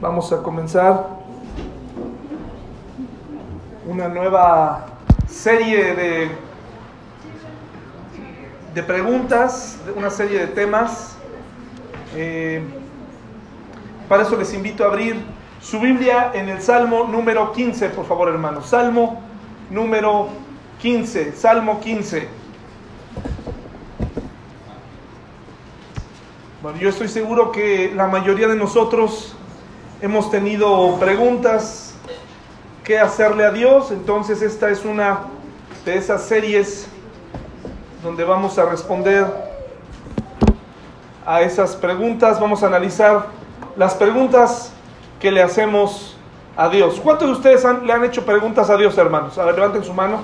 Vamos a comenzar una nueva serie de, de preguntas, una serie de temas. Eh, para eso les invito a abrir su Biblia en el Salmo número 15, por favor hermanos. Salmo número 15, Salmo 15. Bueno, yo estoy seguro que la mayoría de nosotros hemos tenido preguntas que hacerle a Dios, entonces esta es una de esas series donde vamos a responder a esas preguntas, vamos a analizar las preguntas que le hacemos a Dios. ¿Cuántos de ustedes le han hecho preguntas a Dios, hermanos? A levanten su mano.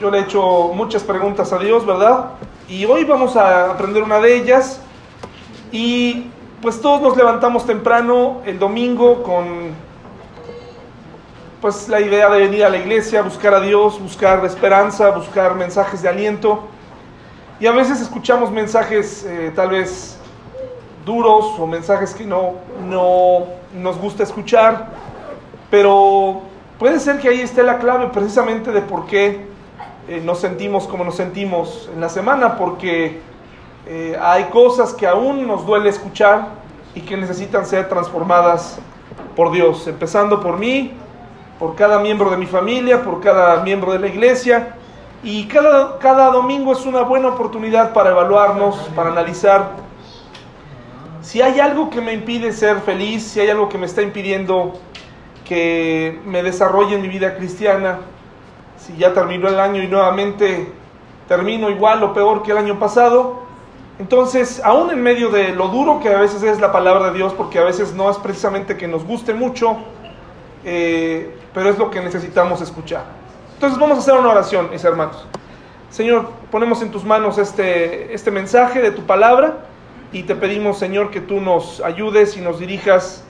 Yo le he hecho muchas preguntas a Dios, ¿verdad? Y hoy vamos a aprender una de ellas y pues todos nos levantamos temprano el domingo con pues la idea de venir a la iglesia, buscar a Dios, buscar esperanza, buscar mensajes de aliento. Y a veces escuchamos mensajes eh, tal vez duros o mensajes que no, no nos gusta escuchar, pero puede ser que ahí esté la clave precisamente de por qué eh, nos sentimos como nos sentimos en la semana, porque eh, hay cosas que aún nos duele escuchar y que necesitan ser transformadas por Dios, empezando por mí, por cada miembro de mi familia, por cada miembro de la iglesia. Y cada, cada domingo es una buena oportunidad para evaluarnos, para analizar si hay algo que me impide ser feliz, si hay algo que me está impidiendo que me desarrolle en mi vida cristiana, si ya terminó el año y nuevamente termino igual o peor que el año pasado, entonces, aún en medio de lo duro que a veces es la palabra de Dios, porque a veces no es precisamente que nos guste mucho, eh, pero es lo que necesitamos escuchar. Entonces vamos a hacer una oración, mis hermanos. Señor, ponemos en tus manos este, este mensaje de tu palabra y te pedimos, Señor, que tú nos ayudes y nos dirijas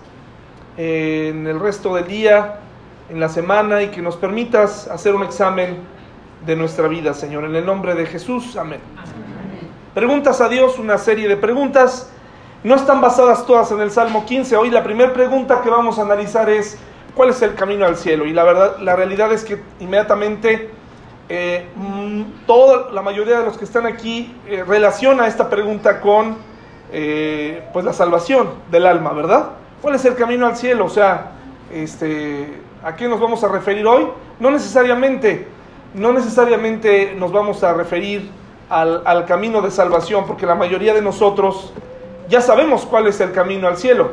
eh, en el resto del día, en la semana y que nos permitas hacer un examen de nuestra vida, Señor. En el nombre de Jesús, amén. Preguntas a Dios, una serie de preguntas. No están basadas todas en el Salmo 15. Hoy la primera pregunta que vamos a analizar es ¿cuál es el camino al cielo? Y la verdad, la realidad es que inmediatamente eh, mm, toda la mayoría de los que están aquí eh, relaciona esta pregunta con eh, pues la salvación del alma, ¿verdad? ¿Cuál es el camino al cielo? O sea, este, ¿a qué nos vamos a referir hoy? No necesariamente, no necesariamente nos vamos a referir al, camino de salvación, porque la mayoría de nosotros ya sabemos cuál es el camino al cielo,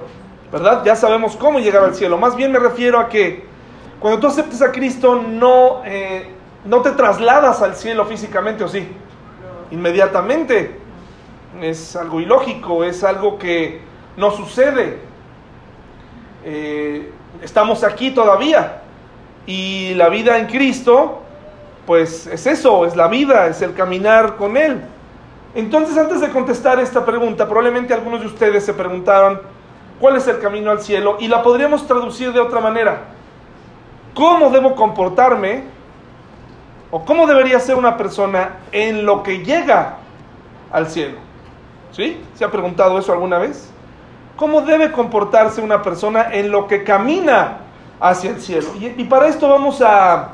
¿verdad? Ya sabemos cómo llegar al cielo. Más bien me refiero a que cuando tú aceptes a Cristo no, eh, no te trasladas al cielo físicamente, ¿o sí? Inmediatamente. Es algo ilógico, es algo que no sucede. Eh, estamos aquí todavía. Y la vida en Cristo pues es eso, es la vida, es el caminar con Él. Entonces, antes de contestar esta pregunta, probablemente algunos de ustedes se preguntaron, ¿cuál es el camino al cielo? Y la podríamos traducir de otra manera. ¿Cómo debo comportarme? ¿O cómo debería ser una persona en lo que llega al cielo? ¿Sí? ¿Se ha preguntado eso alguna vez? ¿Cómo debe comportarse una persona en lo que camina hacia el cielo? Y, y para esto vamos a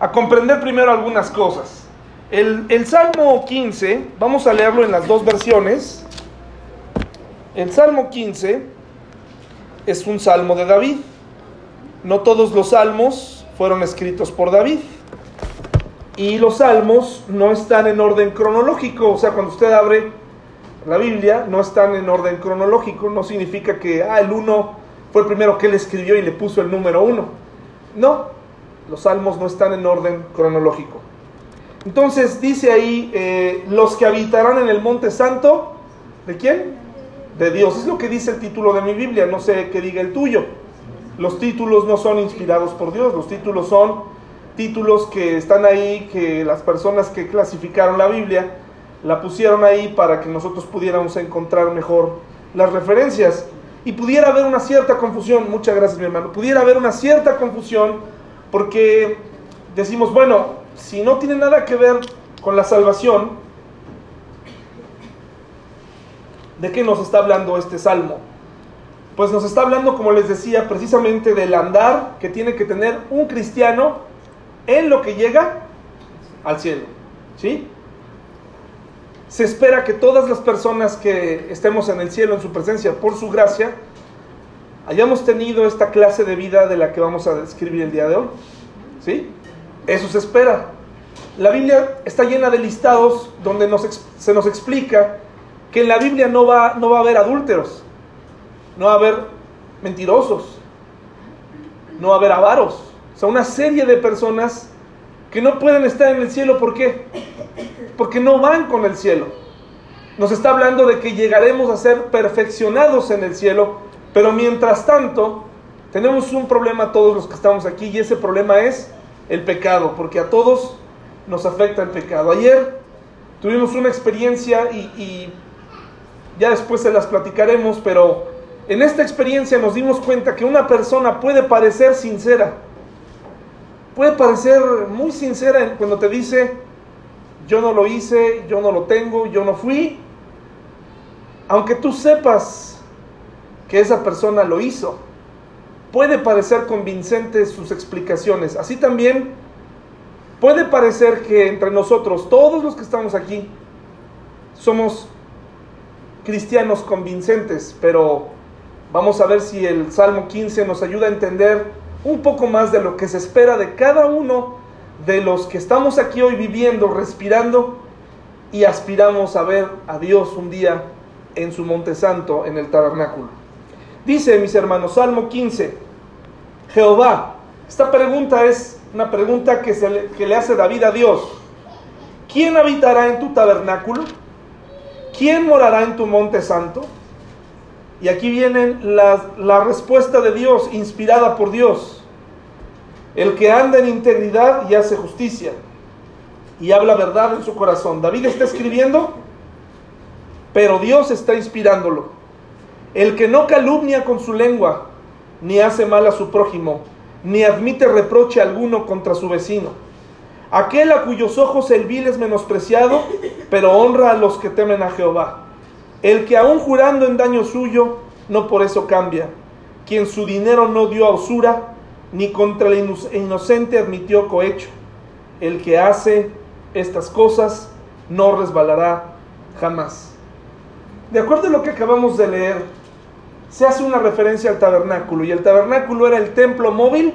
a comprender primero algunas cosas. El, Salmo 15, vamos a leerlo en las dos versiones. El Salmo 15 es un salmo de David. No todos los salmos fueron escritos por David. Y los salmos no están en orden cronológico. O sea, cuando usted abre la Biblia, no están en orden cronológico. No significa que, ah, el 1 fue el primero que él escribió y le puso el número 1. No, los salmos no están en orden cronológico. Entonces dice ahí, eh, los que habitarán en el monte santo, ¿de quién? De Dios. Es lo que dice el título de mi Biblia, no sé qué diga el tuyo. Los títulos no son inspirados por Dios, los títulos son títulos que están ahí, que las personas que clasificaron la Biblia la pusieron ahí para que nosotros pudiéramos encontrar mejor las referencias y pudiera haber una cierta confusión, muchas gracias mi hermano, pudiera haber una cierta confusión porque decimos, bueno, si no tiene nada que ver con la salvación, ¿de qué nos está hablando este salmo? pues nos está hablando, como les decía, precisamente del andar que tiene que tener un cristiano en lo que llega al cielo. ¿Sí? Se espera que todas las personas que estemos en el cielo, en su presencia, por su gracia, hayamos tenido esta clase de vida de la que vamos a describir el día de hoy. ¿Sí? Eso se espera. La Biblia está llena de listados donde se nos explica que en la Biblia no va, no va a haber adúlteros, no va a haber mentirosos, no va a haber avaros. O sea, una serie de personas que no pueden estar en el cielo. ¿Por qué? Porque no van con el cielo. Nos está hablando de que llegaremos a ser perfeccionados en el cielo, pero mientras tanto tenemos un problema todos los que estamos aquí y ese problema es el pecado, porque a todos nos afecta el pecado. Ayer tuvimos una experiencia y, y ya después se las platicaremos, pero en esta experiencia nos dimos cuenta que una persona puede parecer sincera, puede parecer muy sincera cuando te dice, yo no lo hice, yo no lo tengo, yo no fui, aunque tú sepas que esa persona lo hizo, puede parecer convincente sus explicaciones. Así también puede parecer que entre nosotros, todos los que estamos aquí, somos cristianos convincentes, pero vamos a ver si el Salmo 15 nos ayuda a entender un poco más de lo que se espera de cada uno de los que estamos aquí hoy viviendo, respirando y aspiramos a ver a Dios un día en su monte santo, en el tabernáculo. Dice, mis hermanos, Salmo 15, Jehová, esta pregunta es una pregunta que, se le, que le hace David a Dios. ¿Quién habitará en tu tabernáculo? ¿Quién morará en tu monte santo? Y aquí viene la, la respuesta de Dios, inspirada por Dios. El que anda en integridad y hace justicia y habla verdad en su corazón. David está escribiendo, pero Dios está inspirándolo. El que no calumnia con su lengua, ni hace mal a su prójimo, ni admite reproche alguno contra su vecino. Aquel a cuyos ojos el vil es menospreciado, pero honra a los que temen a Jehová. El que aun jurando en daño suyo, no por eso cambia. Quien su dinero no dio a usura, ni contra el inocente admitió cohecho. El que hace estas cosas no resbalará jamás. De acuerdo a lo que acabamos de leer, se hace una referencia al tabernáculo y el tabernáculo era el templo móvil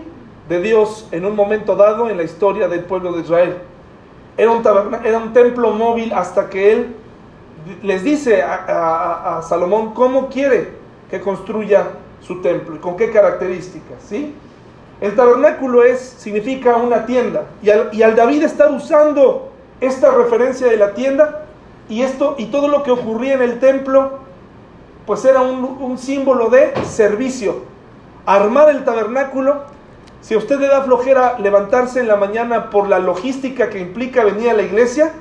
de Dios en un momento dado en la historia del pueblo de Israel. Era un, templo móvil hasta que él les dice a, Salomón cómo quiere que construya su templo y con qué características. ¿sí? El tabernáculo es, significa una tienda y al, y al David estar usando esta referencia de la tienda y, esto, y todo lo que ocurría en el templo, pues era un, símbolo de servicio. Armar el tabernáculo si usted le da flojera levantarse en la mañana por la logística que implica venir a la iglesia,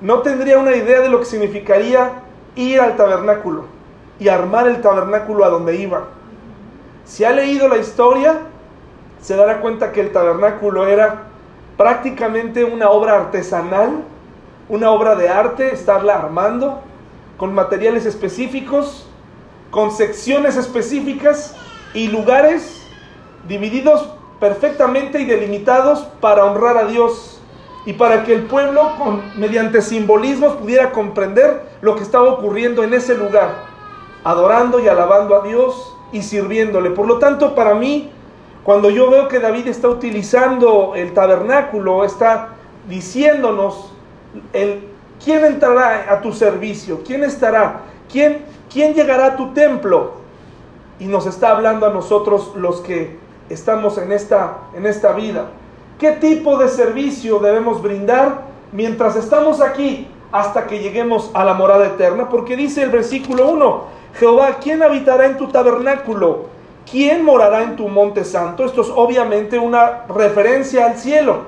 no tendría una idea de lo que significaría ir al tabernáculo y armar el tabernáculo a donde iba. Si ha leído la historia, se dará cuenta que el tabernáculo era prácticamente una obra artesanal, una obra de arte, estarla armando con materiales específicos, con secciones específicas y lugares divididos perfectamente y delimitados para honrar a Dios y para que el pueblo mediante simbolismos pudiera comprender lo que estaba ocurriendo en ese lugar, adorando y alabando a Dios y sirviéndole. Por lo tanto, para mí, cuando yo veo que David está utilizando el tabernáculo, está diciéndonos el quién entrará a tu servicio, quién estará, quién, quién llegará a tu templo. Y nos está hablando a nosotros los que estamos en esta, en esta vida. ¿Qué tipo de servicio debemos brindar mientras estamos aquí hasta que lleguemos a la morada eterna? Porque dice el versículo 1, Jehová, ¿quién habitará en tu tabernáculo? ¿Quién morará en tu monte santo? Esto es obviamente una referencia al cielo.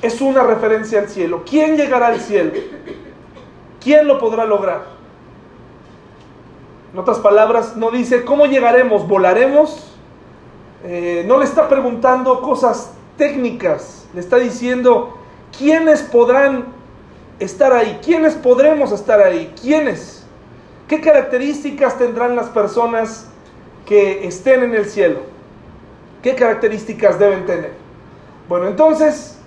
Es una referencia al cielo. ¿Quién llegará al cielo? ¿Quién lo podrá lograr? En otras palabras, no dice, ¿cómo llegaremos? ¿Volaremos? Eh, no le está preguntando cosas técnicas, le está diciendo quiénes podrán estar ahí, quiénes podremos estar ahí, quiénes, qué características tendrán las personas que estén en el cielo, ¿qué características deben tener? Bueno, entonces,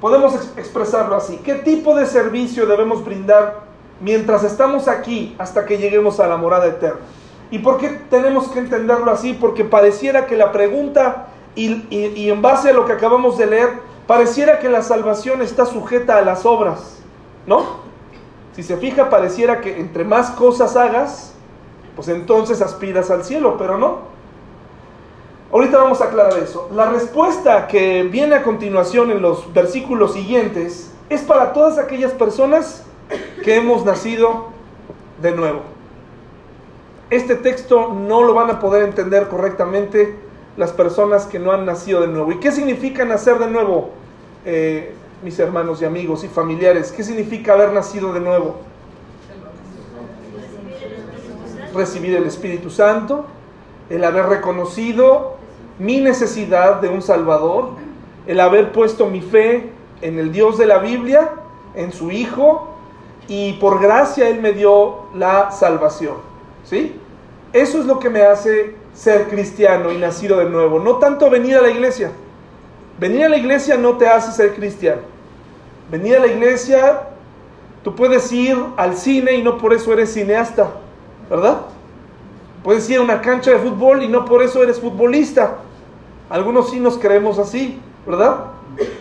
podemos expresarlo así. ¿Qué tipo de servicio debemos brindar mientras estamos aquí hasta que lleguemos a la morada eterna? ¿Y por qué tenemos que entenderlo así? Porque pareciera que la pregunta, y, y en base a lo que acabamos de leer, pareciera que la salvación está sujeta a las obras, ¿no? Si se fija, pareciera que entre más cosas hagas, pues entonces aspiras al cielo, pero no. Ahorita vamos a aclarar eso. La respuesta que viene a continuación en los versículos siguientes es para todas aquellas personas que hemos nacido de nuevo. Este texto no lo van a poder entender correctamente las personas que no han nacido de nuevo. ¿Y qué significa nacer de nuevo? Eh, mis hermanos y amigos y familiares, ¿qué significa haber nacido de nuevo? Recibir el Espíritu Santo, el haber reconocido mi necesidad de un Salvador, el haber puesto mi fe en el Dios de la Biblia, en su Hijo, y por gracia Él me dio la salvación. ¿Sí? Eso es lo que me hace ser cristiano y nacido de nuevo. No tanto venir a la iglesia. Venir a la iglesia no te hace ser cristiano. Venir a la iglesia, tú puedes ir al cine y no por eso eres cineasta, ¿verdad? Puedes ir a una cancha de fútbol y no por eso eres futbolista. Algunos sí nos creemos así, ¿verdad?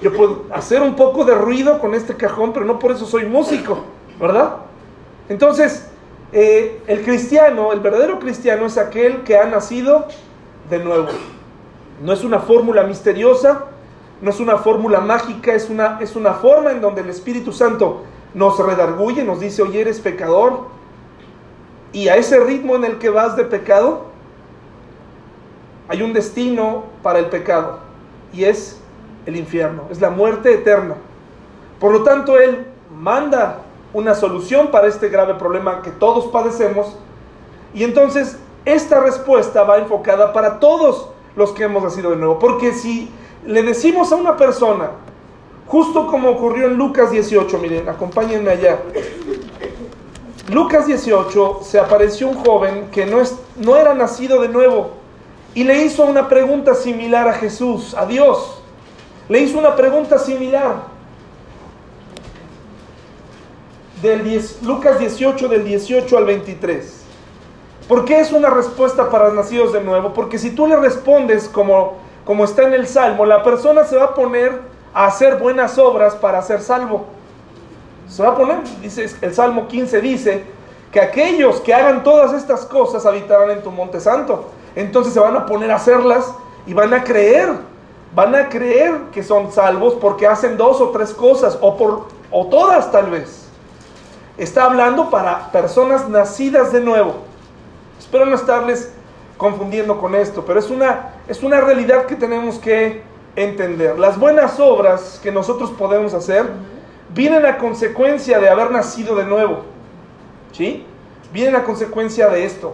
Yo puedo hacer un poco de ruido con este cajón, pero no por eso soy músico, ¿verdad? Entonces, eh, el cristiano, el verdadero cristiano es aquel que ha nacido de nuevo. No es una fórmula misteriosa, no es una fórmula mágica, es una, es una forma en donde el Espíritu Santo nos redarguye, nos dice, oye, eres pecador. Y a ese ritmo en el que vas de pecado, hay un destino para el pecado. Y es el infierno, es la muerte eterna. Por lo tanto, Él manda una solución para este grave problema que todos padecemos. Y entonces, esta respuesta va enfocada para todos los que hemos nacido de nuevo. Porque si le decimos a una persona, justo como ocurrió en Lucas 18, miren, acompáñenme allá. Lucas 18 se apareció un joven que no, es, no era nacido de nuevo y le hizo una pregunta similar a Jesús, a Dios. Le hizo una pregunta similar. Del 10, Lucas 18 del 18 al 23. ¿Por qué es una respuesta para nacidos de nuevo? Porque si tú le respondes como como está en el Salmo, la persona se va a poner a hacer buenas obras para ser salvo. Se va a poner, dice el Salmo 15 dice, que aquellos que hagan todas estas cosas habitarán en tu monte santo. Entonces se van a poner a hacerlas y van a creer, van a creer que son salvos porque hacen dos o tres cosas o por o todas tal vez. Está hablando para personas nacidas de nuevo. Espero no estarles confundiendo con esto, pero es una, es una realidad que tenemos que entender. Las buenas obras que nosotros podemos hacer vienen a consecuencia de haber nacido de nuevo. ¿Sí? Vienen a consecuencia de esto.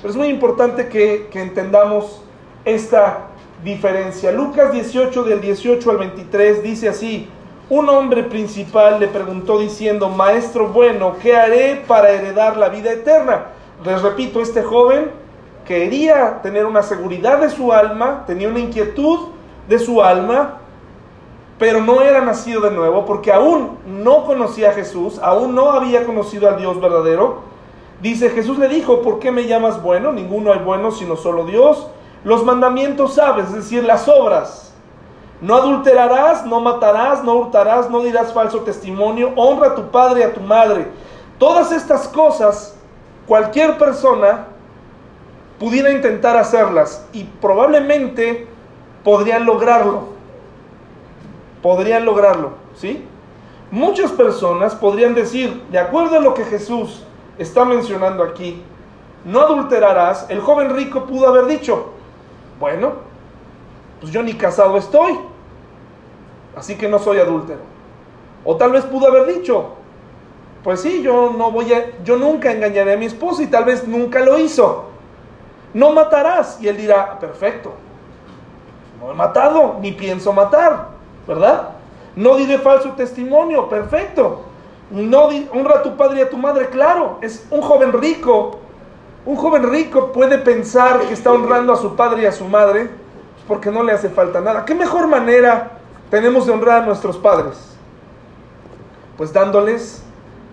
Pero es muy importante que, que entendamos esta diferencia. Lucas 18 del 18 al 23 dice así, un hombre principal le preguntó diciendo, Maestro bueno, ¿qué haré para heredar la vida eterna? Les repito, este joven quería tener una seguridad de su alma, tenía una inquietud de su alma, pero no era nacido de nuevo porque aún no conocía a Jesús, aún no había conocido al Dios verdadero. Dice, Jesús le dijo, ¿por qué me llamas bueno? Ninguno hay bueno sino solo Dios. Los mandamientos sabes, es decir, las obras. No adulterarás, no matarás, no hurtarás, no dirás falso testimonio, honra a tu padre y a tu madre. Todas estas cosas, cualquier persona pudiera intentar hacerlas y probablemente podrían lograrlo. Podrían lograrlo, ¿sí? Muchas personas podrían decir, de acuerdo a lo que Jesús está mencionando aquí, no adulterarás, el joven rico pudo haber dicho, bueno, pues yo ni casado estoy, así que no soy adúltero. O tal vez pudo haber dicho, pues sí, yo no voy a, yo nunca engañaré a mi esposa y tal vez nunca lo hizo no matarás. Y él dirá, perfecto, no he matado, ni pienso matar, ¿verdad? No diré falso testimonio, perfecto. No honra a tu padre y a tu madre, claro, es un joven rico Un joven rico puede pensar que está honrando a su padre y a su madre porque no le hace falta nada. ¿Qué mejor manera tenemos de honrar a nuestros padres? Pues dándoles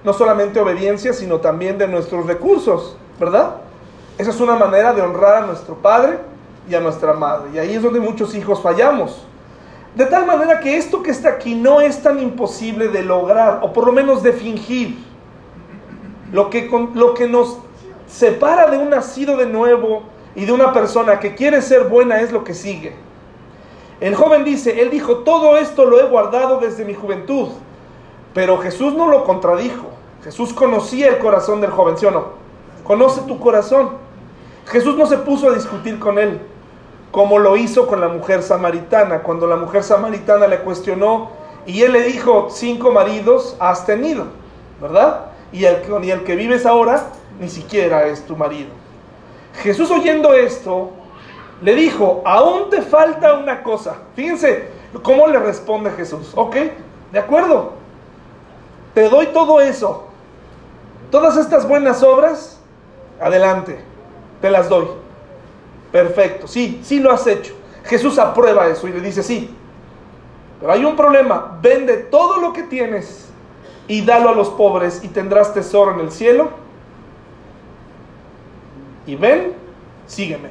no solamente obediencia, sino también de nuestros recursos, ¿verdad? Esa es una manera de honrar a nuestro padre y a nuestra madre. Y ahí es donde muchos hijos fallamos. De tal manera que esto que está aquí no es tan imposible de lograr, o por lo menos de fingir. Lo que, lo que nos separa de un nacido de nuevo y de una persona que quiere ser buena es lo que sigue. El joven dice, él dijo, todo esto lo he guardado desde mi juventud. Pero Jesús no lo contradijo. Jesús conocía el corazón del joven, ¿sí o no? Conoce tu corazón. Jesús no se puso a discutir con él como lo hizo con la mujer samaritana, cuando la mujer samaritana le cuestionó y él le dijo, cinco maridos has tenido, ¿verdad? Y el, el que vives ahora ni siquiera es tu marido. Jesús oyendo esto, le dijo, aún te falta una cosa. Fíjense cómo le responde Jesús. Ok, de acuerdo. Te doy todo eso. Todas estas buenas obras, adelante, te las doy. Perfecto, sí, sí lo has hecho. Jesús aprueba eso y le dice, sí. Pero hay un problema, vende todo lo que tienes y dalo a los pobres y tendrás tesoro en el cielo. Y ven, sígueme.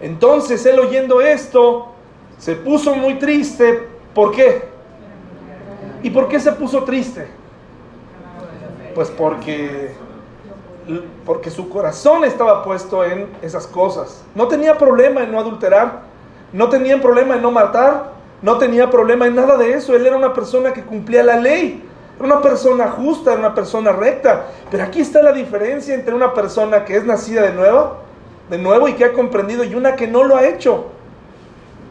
Entonces él oyendo esto, se puso muy triste. ¿Por qué? ¿Y por qué se puso triste? Pues porque porque su corazón estaba puesto en esas cosas. No tenía problema en no adulterar, no tenía problema en no matar, no tenía problema en nada de eso. Él era una persona que cumplía la ley, era una persona justa, era una persona recta. Pero aquí está la diferencia entre una persona que es nacida de nuevo, de nuevo y que ha comprendido y una que no lo ha hecho.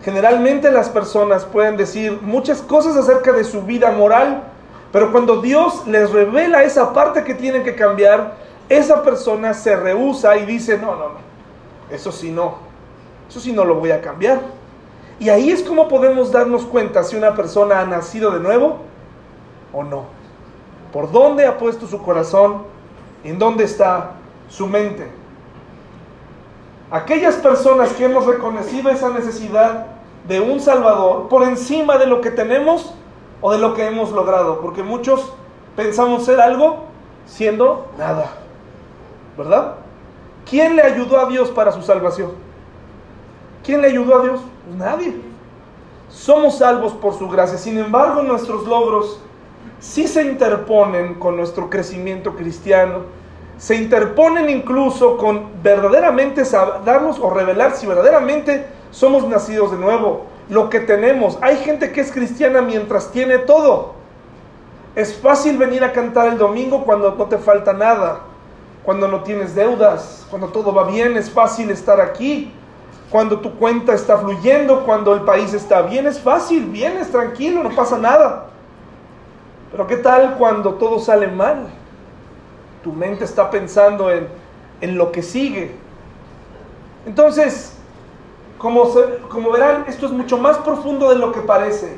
Generalmente las personas pueden decir muchas cosas acerca de su vida moral, pero cuando Dios les revela esa parte que tienen que cambiar, esa persona se rehúsa y dice, no, no, no, eso sí no, eso sí no lo voy a cambiar. Y ahí es como podemos darnos cuenta si una persona ha nacido de nuevo o no. ¿Por dónde ha puesto su corazón? ¿En dónde está su mente? Aquellas personas que hemos reconocido esa necesidad de un Salvador por encima de lo que tenemos o de lo que hemos logrado, porque muchos pensamos ser algo siendo nada. ¿verdad? ¿Quién le ayudó a Dios para su salvación? ¿Quién le ayudó a Dios? Nadie. Somos salvos por su gracia. Sin embargo, nuestros logros sí se interponen con nuestro crecimiento cristiano. Se interponen incluso con verdaderamente darnos o revelar si verdaderamente somos nacidos de nuevo. Lo que tenemos. Hay gente que es cristiana mientras tiene todo. Es fácil venir a cantar el domingo cuando no te falta nada cuando no tienes deudas, cuando todo va bien, es fácil estar aquí. Cuando tu cuenta está fluyendo, cuando el país está bien, es fácil, vienes tranquilo, no pasa nada. Pero ¿qué tal cuando todo sale mal? Tu mente está pensando en, en lo que sigue. Entonces, como, como verán, esto es mucho más profundo de lo que parece.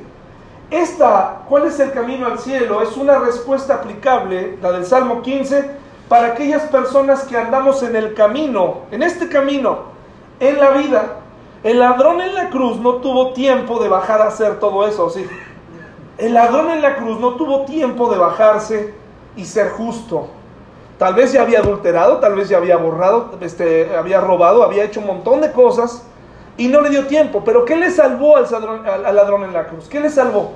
Esta, ¿cuál es el camino al cielo? Es una respuesta aplicable, la del Salmo 15, para aquellas personas que andamos en el camino, en este camino, en la vida. El ladrón en la cruz no tuvo tiempo de bajar a hacer todo eso, ¿sí? El ladrón en la cruz no tuvo tiempo de bajarse y ser justo. Tal vez ya había adulterado, tal vez ya había borrado, este, había robado, había hecho un montón de cosas y no le dio tiempo. Pero ¿qué le salvó al ladrón, al ladrón en la cruz? ¿Qué le salvó?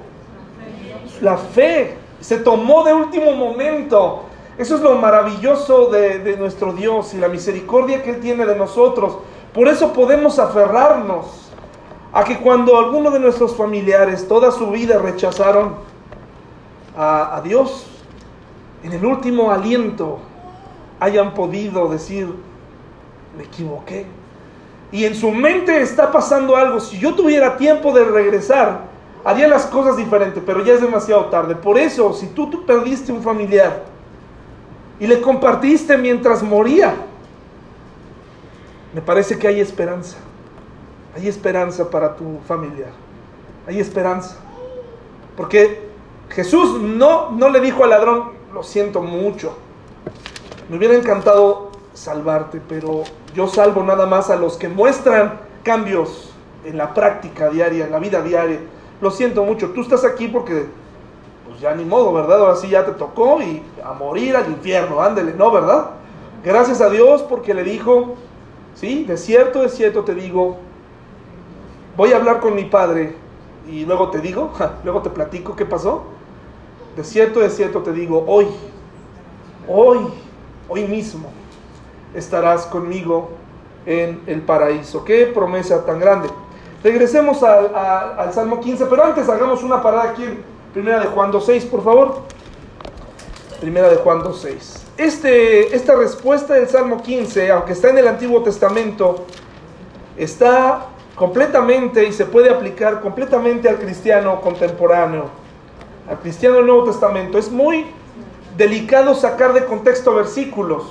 La fe. Se tomó de último momento eso es lo maravilloso de, nuestro Dios y la misericordia que Él tiene de nosotros. Por eso podemos aferrarnos a que cuando alguno de nuestros familiares toda su vida rechazaron a, Dios, en el último aliento hayan podido decir, me equivoqué. Y en su mente está pasando algo. Si yo tuviera tiempo de regresar, haría las cosas diferentes, pero ya es demasiado tarde. Por eso, si tú, tú perdiste un familiar, y le compartiste mientras moría. Me parece que hay esperanza. Hay esperanza para tu familia. Hay esperanza. Porque Jesús no, no le dijo al ladrón, lo siento mucho. Me hubiera encantado salvarte, pero yo salvo nada más a los que muestran cambios en la práctica diaria, en la vida diaria. Lo siento mucho, tú estás aquí porque pues ya ni modo, ¿verdad? Ahora sí ya te tocó y a morir al infierno, ándele, ¿no, verdad? Gracias a Dios porque le dijo, sí, de cierto, de cierto te digo, voy a hablar con mi padre y luego te digo, luego te platico qué pasó. De cierto, de cierto te digo, hoy, hoy, hoy mismo estarás conmigo en el paraíso. Qué promesa tan grande. Regresemos al, Salmo 15, pero antes hagamos una parada aquí en Primera de Juan 2.6, por favor. Primera de Juan 2.6. Este, esta respuesta del Salmo 15, aunque está en el Antiguo Testamento, está completamente y se puede aplicar completamente al cristiano contemporáneo, al cristiano del Nuevo Testamento. Es muy delicado sacar de contexto versículos.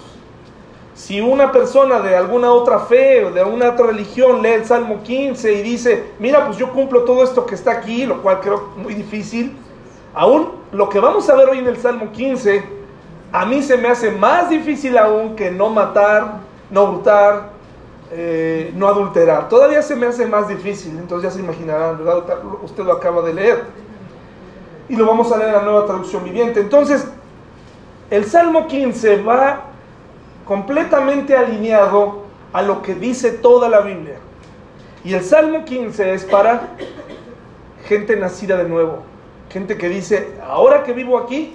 Si una persona de alguna otra fe o de alguna otra religión lee el Salmo 15 y dice, mira, pues yo cumplo todo esto que está aquí, lo cual creo muy difícil, aún lo que vamos a ver hoy en el Salmo 15, a mí se me hace más difícil aún que no matar, no hurtar, eh, no adulterar. Todavía se me hace más difícil, entonces ya se imaginarán. Usted lo acaba de leer. Y lo vamos a leer en la nueva traducción viviente. Entonces, el Salmo 15 va completamente alineado a lo que dice toda la Biblia. Y el Salmo 15 es para gente nacida de nuevo, gente que dice, ahora que vivo aquí,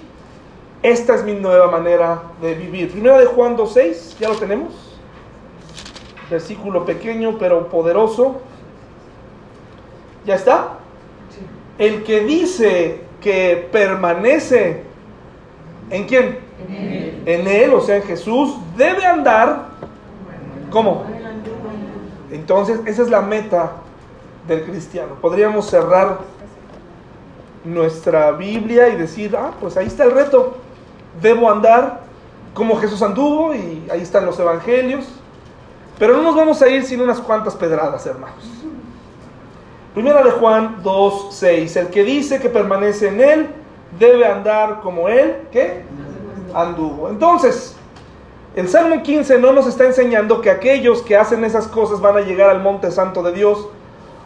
esta es mi nueva manera de vivir. Primera de Juan 2.6, ya lo tenemos. Versículo pequeño pero poderoso. ¿Ya está? El que dice que permanece en quién? en Él, o sea, en Jesús, debe andar ¿cómo? Entonces, esa es la meta del cristiano. Podríamos cerrar nuestra Biblia y decir, ah, pues ahí está el reto. Debo andar como Jesús anduvo y ahí están los evangelios. Pero no nos vamos a ir sin unas cuantas pedradas, hermanos. Primera de Juan 2, 6. El que dice que permanece en Él debe andar como Él, ¿qué? anduvo. Entonces, el Salmo 15 no nos está enseñando que aquellos que hacen esas cosas van a llegar al monte santo de Dios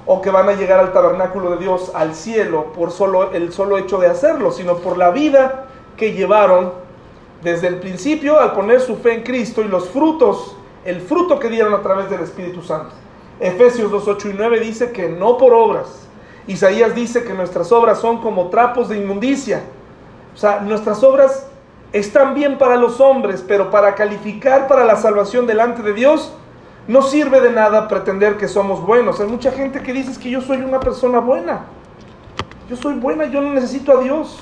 o que van a llegar al tabernáculo de Dios, al cielo, por solo el solo hecho de hacerlo, sino por la vida que llevaron desde el principio al poner su fe en Cristo y los frutos, el fruto que dieron a través del Espíritu Santo. Efesios 2, 8 y 9 dice que no por obras. Isaías dice que nuestras obras son como trapos de inmundicia. O sea, nuestras obras están bien para los hombres, pero para calificar para la salvación delante de Dios, no sirve de nada pretender que somos buenos. Hay mucha gente que dice que yo soy una persona buena. Yo soy buena, yo no necesito a Dios.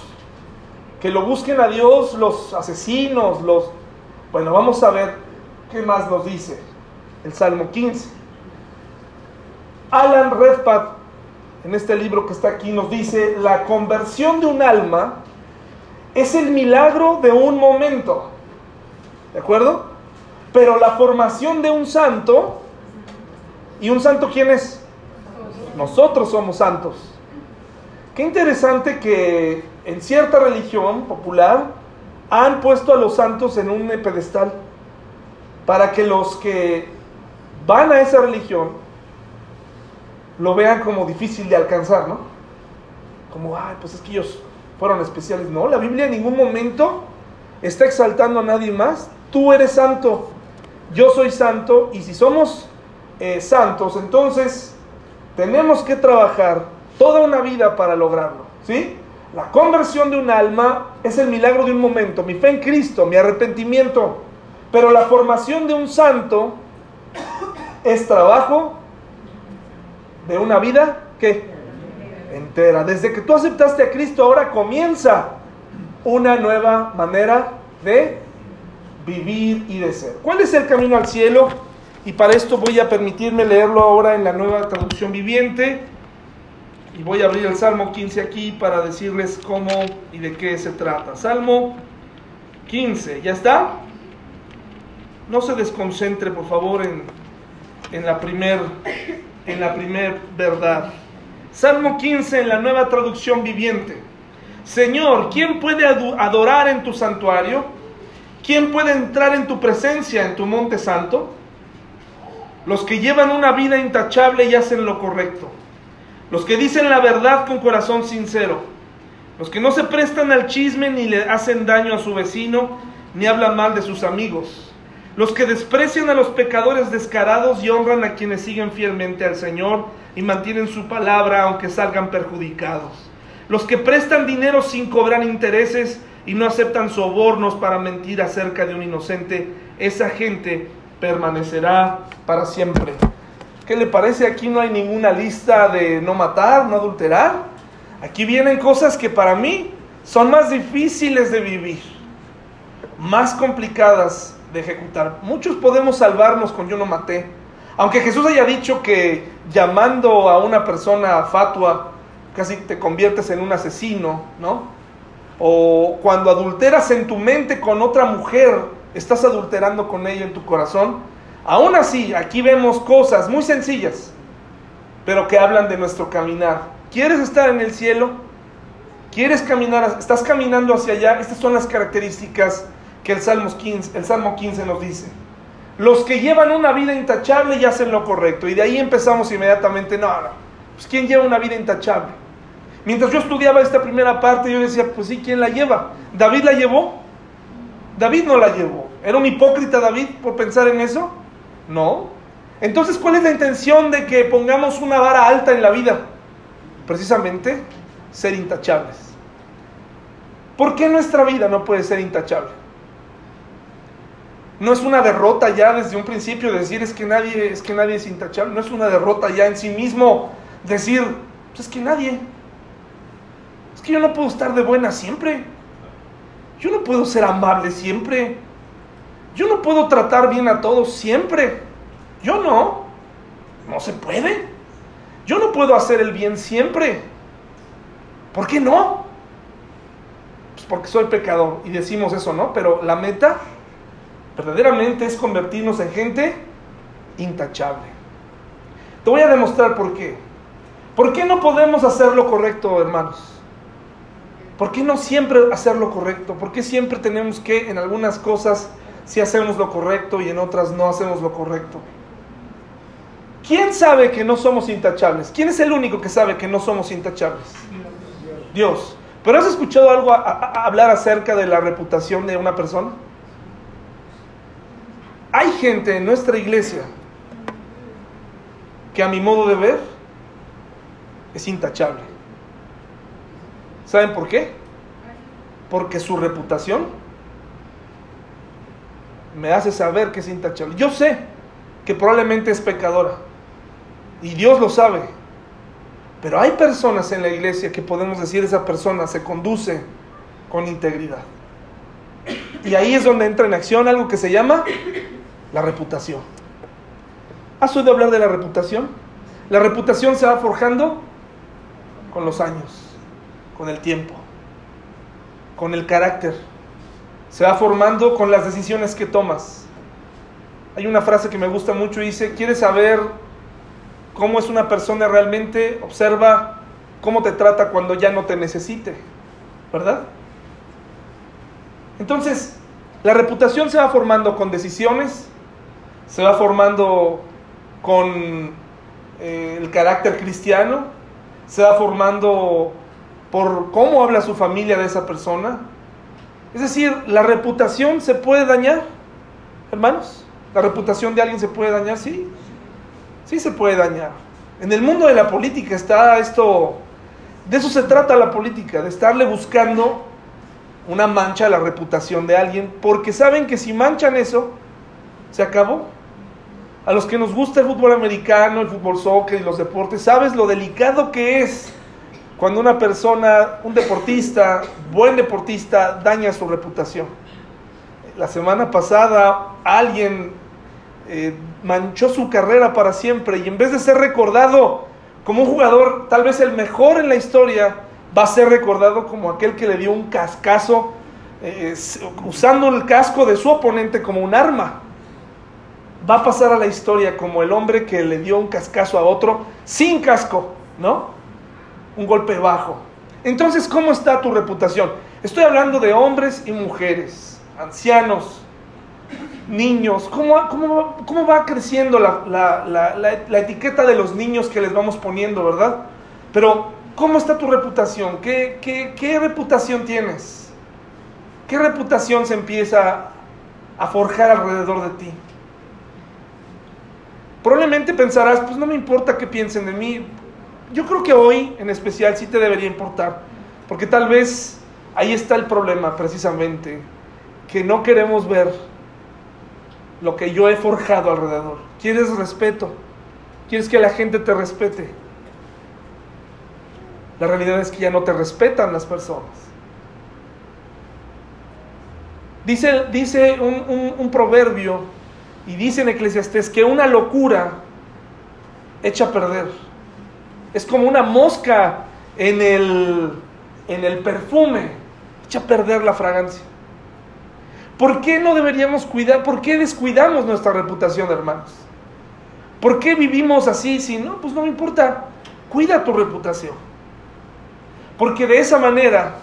Que lo busquen a Dios los asesinos, los... Bueno, vamos a ver qué más nos dice el Salmo 15. Alan Redpath, en este libro que está aquí, nos dice, la conversión de un alma es el milagro de un momento. ¿De acuerdo? Pero la formación de un santo, ¿y un santo quién es? Nosotros somos santos. Qué interesante que en cierta religión popular han puesto a los santos en un pedestal para que los que van a esa religión lo vean como difícil de alcanzar, ¿no? Como, ay, pues es que ellos fueron especiales. No, la Biblia en ningún momento está exaltando a nadie más. Tú eres santo, yo soy santo, y si somos eh, santos, entonces tenemos que trabajar toda una vida para lograrlo. ¿Sí? La conversión de un alma es el milagro de un momento, mi fe en Cristo, mi arrepentimiento. Pero la formación de un santo es trabajo de una vida que entera. Desde que tú aceptaste a Cristo, ahora comienza una nueva manera de vivir y de ser. ¿Cuál es el camino al cielo? Y para esto voy a permitirme leerlo ahora en la nueva traducción viviente. Y voy a abrir el Salmo 15 aquí para decirles cómo y de qué se trata. Salmo 15, ¿ya está? No se desconcentre, por favor, en, en la primer en la primer verdad. Salmo 15 en la nueva traducción viviente. Señor, ¿quién puede adorar en tu santuario? ¿Quién puede entrar en tu presencia, en tu monte santo? Los que llevan una vida intachable y hacen lo correcto. Los que dicen la verdad con corazón sincero. Los que no se prestan al chisme ni le hacen daño a su vecino, ni hablan mal de sus amigos. Los que desprecian a los pecadores descarados y honran a quienes siguen fielmente al Señor y mantienen su palabra aunque salgan perjudicados. Los que prestan dinero sin cobrar intereses y no aceptan sobornos para mentir acerca de un inocente, esa gente permanecerá para siempre. ¿Qué le parece? Aquí no hay ninguna lista de no matar, no adulterar. Aquí vienen cosas que para mí son más difíciles de vivir, más complicadas de ejecutar. Muchos podemos salvarnos con yo no maté. Aunque Jesús haya dicho que llamando a una persona fatua casi te conviertes en un asesino, ¿no? O cuando adulteras en tu mente con otra mujer, estás adulterando con ella en tu corazón. Aún así, aquí vemos cosas muy sencillas, pero que hablan de nuestro caminar. ¿Quieres estar en el cielo? ¿Quieres caminar? ¿Estás caminando hacia allá? Estas son las características que el Salmo 15, el Salmo 15 nos dice. Los que llevan una vida intachable y hacen lo correcto. Y de ahí empezamos inmediatamente, no, pues ¿quién lleva una vida intachable? Mientras yo estudiaba esta primera parte, yo decía, pues sí, ¿quién la lleva? ¿David la llevó? David no la llevó. ¿Era un hipócrita David por pensar en eso? No. Entonces, ¿cuál es la intención de que pongamos una vara alta en la vida? Precisamente ser intachables. ¿Por qué nuestra vida no puede ser intachable? No es una derrota ya desde un principio decir es que nadie es que nadie es intachable, no es una derrota ya en sí mismo decir, pues es que nadie. Es que yo no puedo estar de buena siempre. Yo no puedo ser amable siempre. Yo no puedo tratar bien a todos siempre. Yo no. No se puede. Yo no puedo hacer el bien siempre. ¿Por qué no? Pues porque soy pecador y decimos eso, ¿no? Pero la meta verdaderamente es convertirnos en gente intachable. Te voy a demostrar por qué. ¿Por qué no podemos hacer lo correcto, hermanos? ¿Por qué no siempre hacer lo correcto? ¿Por qué siempre tenemos que en algunas cosas si hacemos lo correcto y en otras no hacemos lo correcto? ¿Quién sabe que no somos intachables? ¿Quién es el único que sabe que no somos intachables? Dios. ¿Pero has escuchado algo hablar acerca de la reputación de una persona? Hay gente en nuestra iglesia que a mi modo de ver es intachable. ¿Saben por qué? Porque su reputación me hace saber que es intachable. Yo sé que probablemente es pecadora y Dios lo sabe. Pero hay personas en la iglesia que podemos decir esa persona se conduce con integridad. Y ahí es donde entra en acción algo que se llama la reputación. ¿Has oído hablar de la reputación? La reputación se va forjando con los años, con el tiempo, con el carácter. Se va formando con las decisiones que tomas. Hay una frase que me gusta mucho y dice, ¿quieres saber cómo es una persona realmente? Observa cómo te trata cuando ya no te necesite, ¿verdad? Entonces, la reputación se va formando con decisiones, se va formando con eh, el carácter cristiano, se va formando por cómo habla su familia de esa persona. Es decir, la reputación se puede dañar, hermanos. La reputación de alguien se puede dañar, sí. Sí se puede dañar. En el mundo de la política está esto, de eso se trata la política, de estarle buscando una mancha a la reputación de alguien, porque saben que si manchan eso, se acabó. A los que nos gusta el fútbol americano, el fútbol soccer y los deportes, sabes lo delicado que es cuando una persona, un deportista, buen deportista, daña su reputación. La semana pasada alguien eh, manchó su carrera para siempre y en vez de ser recordado como un jugador tal vez el mejor en la historia, va a ser recordado como aquel que le dio un cascazo eh, usando el casco de su oponente como un arma va a pasar a la historia como el hombre que le dio un cascazo a otro sin casco, ¿no? Un golpe bajo. Entonces, ¿cómo está tu reputación? Estoy hablando de hombres y mujeres. ancianos, niños, ¿cómo, cómo, cómo va creciendo la, la, etiqueta de los niños que les vamos poniendo, verdad? Pero, ¿cómo está tu reputación? ¿Qué, qué, qué reputación tienes? ¿Qué reputación se empieza a forjar alrededor de ti? Probablemente pensarás, pues no me importa qué piensen de mí. Yo creo que hoy en especial sí te debería importar, porque tal vez ahí está el problema precisamente, que no queremos ver lo que yo he forjado alrededor. Quieres respeto, quieres que la gente te respete. La realidad es que ya no te respetan las personas. Dice, dice un, un proverbio y dice en Eclesiastés que una locura echa a perder. Es como una mosca en el, en el perfume, echa a perder la fragancia. ¿Por qué no deberíamos cuidar? ¿Por qué descuidamos nuestra reputación, hermanos? ¿Por qué vivimos así? Si no, pues no me importa. Cuida tu reputación. Porque de esa manera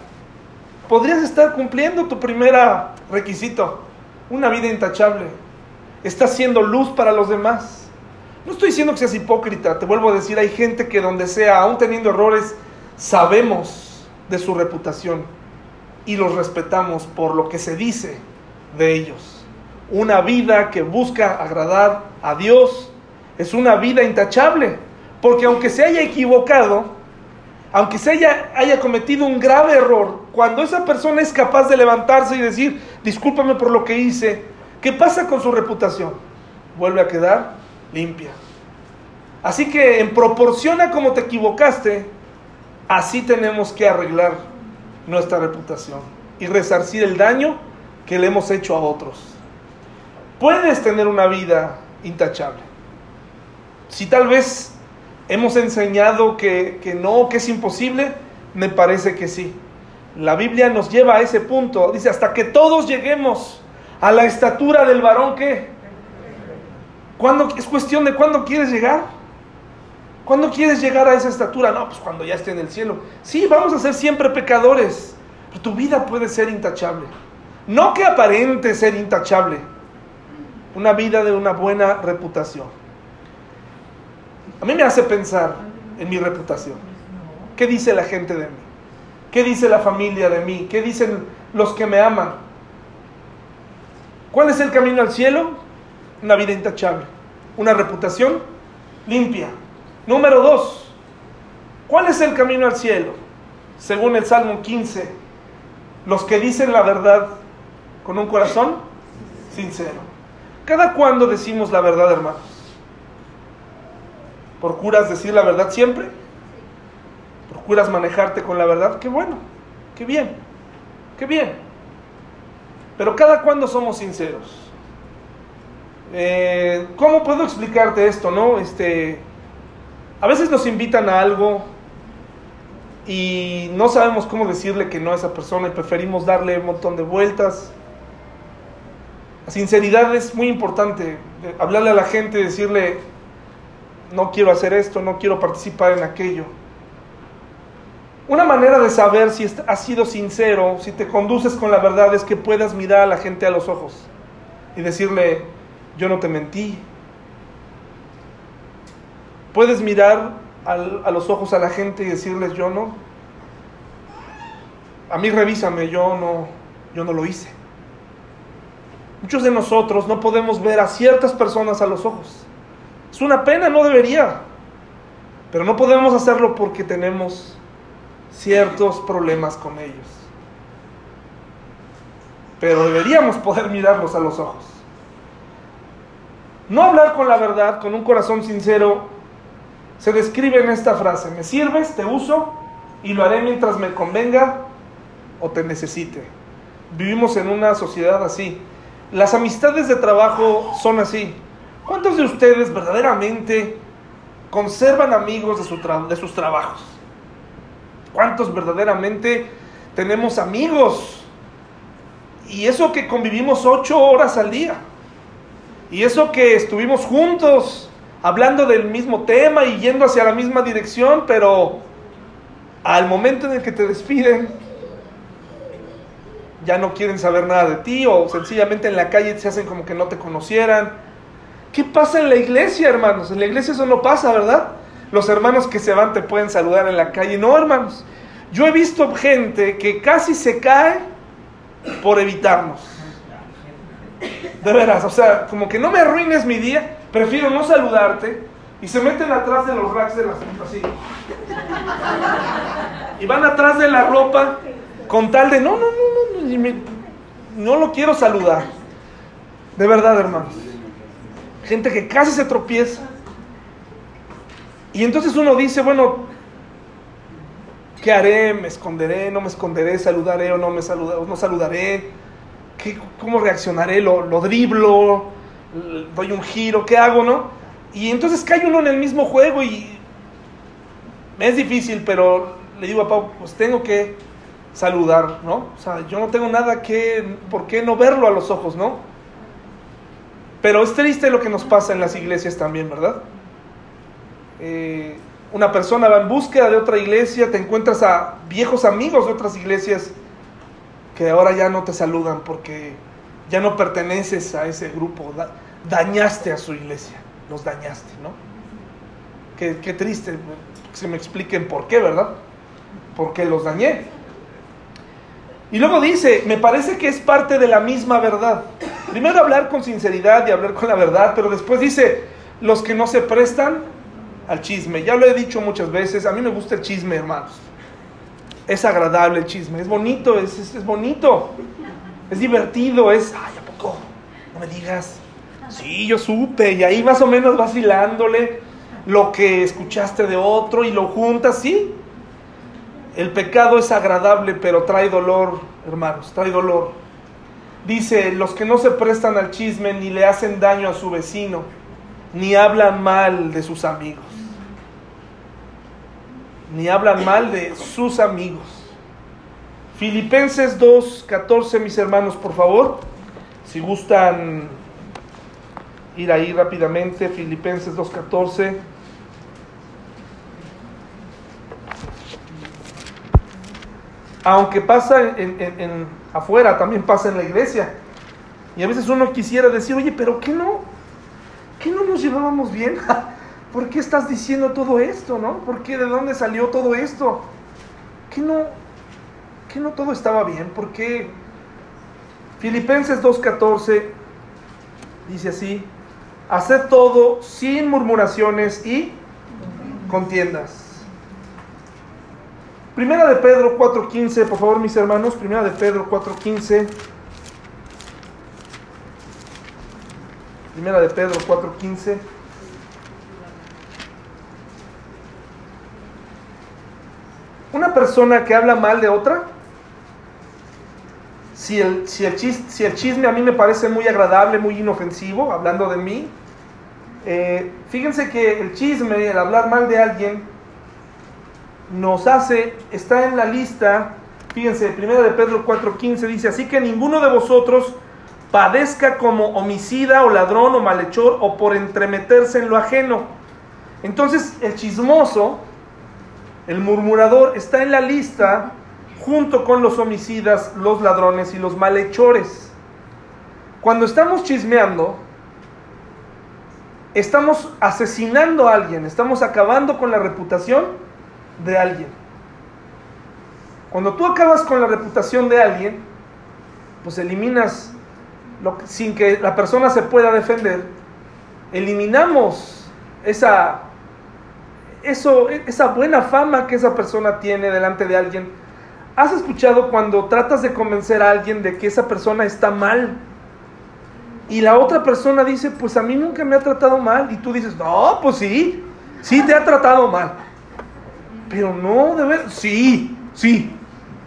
podrías estar cumpliendo tu primer requisito, una vida intachable estás siendo luz para los demás. No estoy diciendo que seas hipócrita, te vuelvo a decir, hay gente que donde sea, aún teniendo errores, sabemos de su reputación y los respetamos por lo que se dice de ellos. Una vida que busca agradar a Dios es una vida intachable, porque aunque se haya equivocado, aunque se haya, haya cometido un grave error, cuando esa persona es capaz de levantarse y decir, discúlpame por lo que hice, ¿Qué pasa con su reputación? Vuelve a quedar limpia. Así que en proporción a cómo te equivocaste, así tenemos que arreglar nuestra reputación y resarcir el daño que le hemos hecho a otros. Puedes tener una vida intachable. Si tal vez hemos enseñado que, que no, que es imposible, me parece que sí. La Biblia nos lleva a ese punto. Dice, hasta que todos lleguemos a la estatura del varón que ¿Cuándo, es cuestión de cuándo quieres llegar. ¿Cuándo quieres llegar a esa estatura? No, pues cuando ya esté en el cielo. Sí, vamos a ser siempre pecadores, pero tu vida puede ser intachable. No que aparente ser intachable, una vida de una buena reputación. A mí me hace pensar en mi reputación. ¿Qué dice la gente de mí? ¿Qué dice la familia de mí? ¿Qué dicen los que me aman? ¿Cuál es el camino al cielo? Una vida intachable, una reputación limpia. Número dos, ¿cuál es el camino al cielo? Según el Salmo 15, los que dicen la verdad con un corazón sincero. ¿Cada cuándo decimos la verdad, hermanos? ¿Procuras decir la verdad siempre? ¿Procuras manejarte con la verdad? Qué bueno, qué bien, qué bien. Pero cada cuando somos sinceros. Eh, ¿Cómo puedo explicarte esto, no? Este, a veces nos invitan a algo y no sabemos cómo decirle que no a esa persona y preferimos darle un montón de vueltas. La sinceridad es muy importante. Hablarle a la gente, decirle, no quiero hacer esto, no quiero participar en aquello. Una manera de saber si has sido sincero, si te conduces con la verdad, es que puedas mirar a la gente a los ojos y decirle, yo no te mentí. Puedes mirar a los ojos a la gente y decirles, yo no. A mí revísame, yo no, yo no lo hice. Muchos de nosotros no podemos ver a ciertas personas a los ojos. Es una pena, no debería. Pero no podemos hacerlo porque tenemos ciertos problemas con ellos. Pero deberíamos poder mirarlos a los ojos. No hablar con la verdad, con un corazón sincero, se describe en esta frase, me sirves, te uso y lo haré mientras me convenga o te necesite. Vivimos en una sociedad así. Las amistades de trabajo son así. ¿Cuántos de ustedes verdaderamente conservan amigos de, su de sus trabajos? ¿Cuántos verdaderamente tenemos amigos? Y eso que convivimos ocho horas al día. Y eso que estuvimos juntos hablando del mismo tema y yendo hacia la misma dirección, pero al momento en el que te despiden, ya no quieren saber nada de ti o sencillamente en la calle se hacen como que no te conocieran. ¿Qué pasa en la iglesia, hermanos? En la iglesia eso no pasa, ¿verdad? Los hermanos que se van te pueden saludar en la calle. No, hermanos. Yo he visto gente que casi se cae por evitarnos. De veras, o sea, como que no me arruines mi día, prefiero no saludarte y se meten atrás de los racks de las así. Y van atrás de la ropa con tal de no, no, no, no, no lo quiero saludar. De verdad, hermanos. Gente que casi se tropieza. Y entonces uno dice, bueno, ¿qué haré? ¿Me esconderé? ¿No me esconderé? ¿Saludaré o no me saludaré? ¿No saludaré? ¿Cómo reaccionaré? ¿Lo, ¿Lo driblo? ¿Doy un giro? ¿Qué hago? ¿No? Y entonces cae uno en el mismo juego y es difícil, pero le digo a Pau, pues tengo que saludar, ¿no? O sea, yo no tengo nada que, ¿por qué no verlo a los ojos, ¿no? Pero es triste lo que nos pasa en las iglesias también, ¿verdad? Eh, una persona va en búsqueda de otra iglesia, te encuentras a viejos amigos de otras iglesias que ahora ya no te saludan porque ya no perteneces a ese grupo, dañaste a su iglesia, los dañaste, ¿no? Qué, qué triste, que se me expliquen por qué, ¿verdad? Porque los dañé. Y luego dice, me parece que es parte de la misma verdad. Primero hablar con sinceridad y hablar con la verdad, pero después dice, los que no se prestan al chisme. Ya lo he dicho muchas veces, a mí me gusta el chisme, hermanos. Es agradable el chisme, es bonito, es, es, bonito, es divertido, es, ay, ¿a poco? No me digas. Sí, yo supe, y ahí más o menos vacilándole lo que escuchaste de otro y lo juntas, sí. El pecado es agradable, pero trae dolor, hermanos, trae dolor. Dice, los que no se prestan al chisme ni le hacen daño a su vecino, ni hablan mal de sus amigos. Ni hablan mal de sus amigos. Filipenses 2, 14, mis hermanos, por favor. Si gustan ir ahí rápidamente, Filipenses 2, 14. Aunque pasa en, afuera, también pasa en la iglesia. Y a veces uno quisiera decir, oye, pero ¿qué no? ¿Qué no nos llevábamos bien? ¿Por qué estás diciendo todo esto, no? ¿Por qué? ¿De dónde salió todo esto? ¿Qué no, qué no todo estaba bien? ¿Por qué? Filipenses 2.14 dice así, haced todo sin murmuraciones y contiendas. Primera de Pedro 4.15, por favor mis hermanos, Primera de Pedro 4.15. Primera de Pedro 4.15. Una persona que habla mal de otra, si el, si el, si el chisme a mí me parece muy agradable, muy inofensivo, hablando de mí, eh, fíjense que el chisme, el hablar mal de alguien, nos hace, está en la lista, fíjense, 1 de Pedro 4:15 dice, así que ninguno de vosotros padezca como homicida o ladrón o malhechor o por entremeterse en lo ajeno. Entonces el chismoso, el murmurador, está en la lista junto con los homicidas, los ladrones y los malhechores. Cuando estamos chismeando, estamos asesinando a alguien, estamos acabando con la reputación de alguien. Cuando tú acabas con la reputación de alguien, pues eliminas, sin que la persona se pueda defender, eliminamos esa, eso, esa buena fama que esa persona tiene delante de alguien. ¿Has escuchado cuando tratas de convencer a alguien de que esa persona está mal? Y la otra persona dice, pues a mí nunca me ha tratado mal. Y tú dices, no, pues sí, sí te ha tratado mal. Pero no, de ver, sí, sí,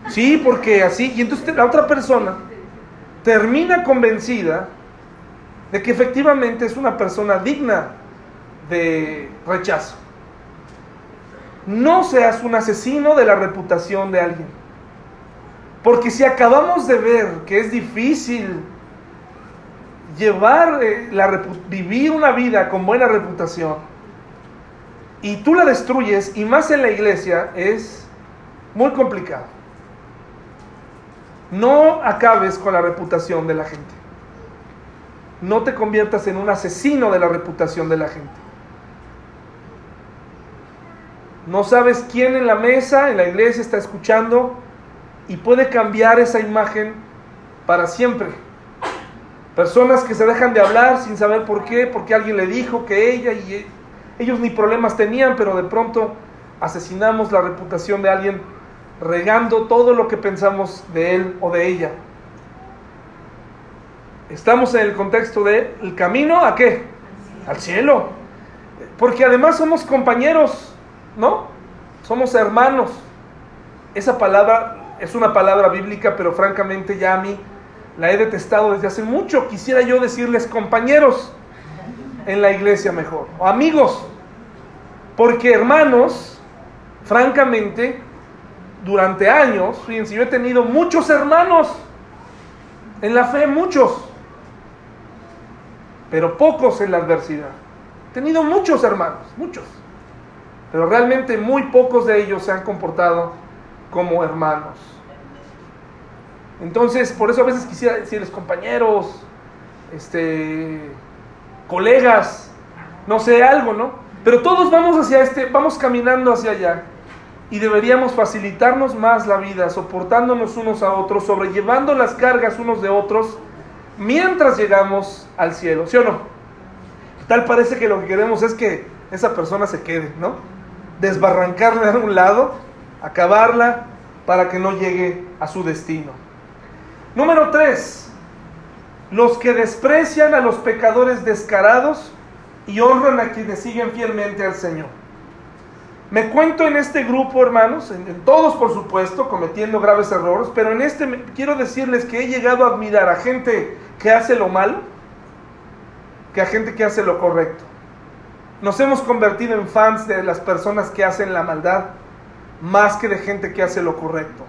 sí, porque así. Y entonces la otra persona termina convencida de que efectivamente es una persona digna de rechazo. No seas un asesino de la reputación de alguien. Porque si acabamos de ver que es difícil llevar, eh, la, vivir una vida con buena reputación, y tú la destruyes, y más en la iglesia, es muy complicado. No acabes con la reputación de la gente. No te conviertas en un asesino de la reputación de la gente. No sabes quién en la mesa, en la iglesia está escuchando y puede cambiar esa imagen para siempre. Personas que se dejan de hablar sin saber por qué, porque alguien le dijo que ella y e, ellos ni problemas tenían, pero de pronto asesinamos la reputación de alguien regando todo lo que pensamos de él o de ella. Estamos en el contexto de el camino a qué? Al cielo. Porque además somos compañeros ¿no? Somos hermanos. Esa palabra es una palabra bíblica, pero francamente ya a mí la he detestado desde hace mucho. Quisiera yo decirles compañeros en la iglesia mejor, o amigos, porque hermanos, francamente, durante años, fíjense, yo he tenido muchos hermanos en la fe, muchos, pero pocos en la adversidad. He tenido muchos hermanos, muchos pero realmente muy pocos de ellos se han comportado como hermanos. Entonces, por eso a veces quisiera decirles compañeros, este, colegas, no sé, algo, ¿no? Pero todos vamos hacia este, vamos caminando hacia allá y deberíamos facilitarnos más la vida, soportándonos unos a otros, sobrellevando las cargas unos de otros, mientras llegamos al cielo, ¿sí o no? Tal parece que lo que queremos es que esa persona se quede, ¿no? Desbarrancarla de un lado, acabarla para que no llegue a su destino. Número 3. Los que desprecian a los pecadores descarados y honran a quienes siguen fielmente al Señor. Me cuento en este grupo, hermanos, en, todos por supuesto, cometiendo graves errores, pero en este quiero decirles que he llegado a admirar a gente que hace lo malo que a gente que hace lo correcto. Nos hemos convertido en fans de las personas que hacen la maldad más que de gente que hace lo correcto.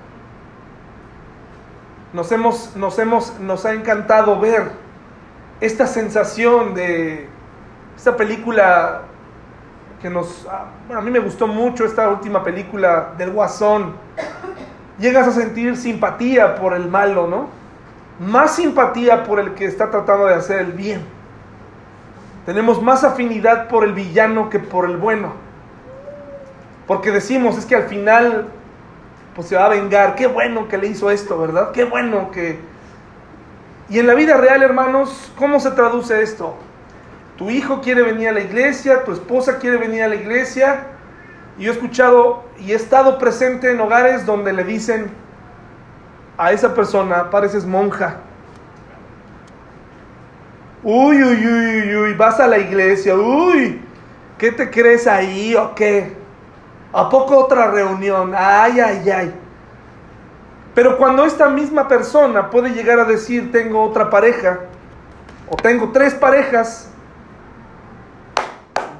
Nos hemos, nos hemos, nos ha encantado ver esta sensación de esta película que nos, a mí me gustó mucho esta última película del Guasón. Llegas a sentir simpatía por el malo, ¿no? Más simpatía por el que está tratando de hacer el bien. Tenemos más afinidad por el villano que por el bueno. Porque decimos, es que al final pues se va a vengar. Qué bueno que le hizo esto, ¿verdad? Qué bueno que... Y en la vida real, hermanos, ¿cómo se traduce esto? Tu hijo quiere venir a la iglesia, tu esposa quiere venir a la iglesia. Y yo he escuchado y he estado presente en hogares donde le dicen a esa persona, pareces monja. Uy, uy, uy, uy, vas a la iglesia, uy, ¿qué te crees ahí o qué? ¿A poco otra reunión? Ay, ay, ay. Pero cuando esta misma persona puede llegar a decir, tengo otra pareja, o tengo tres parejas,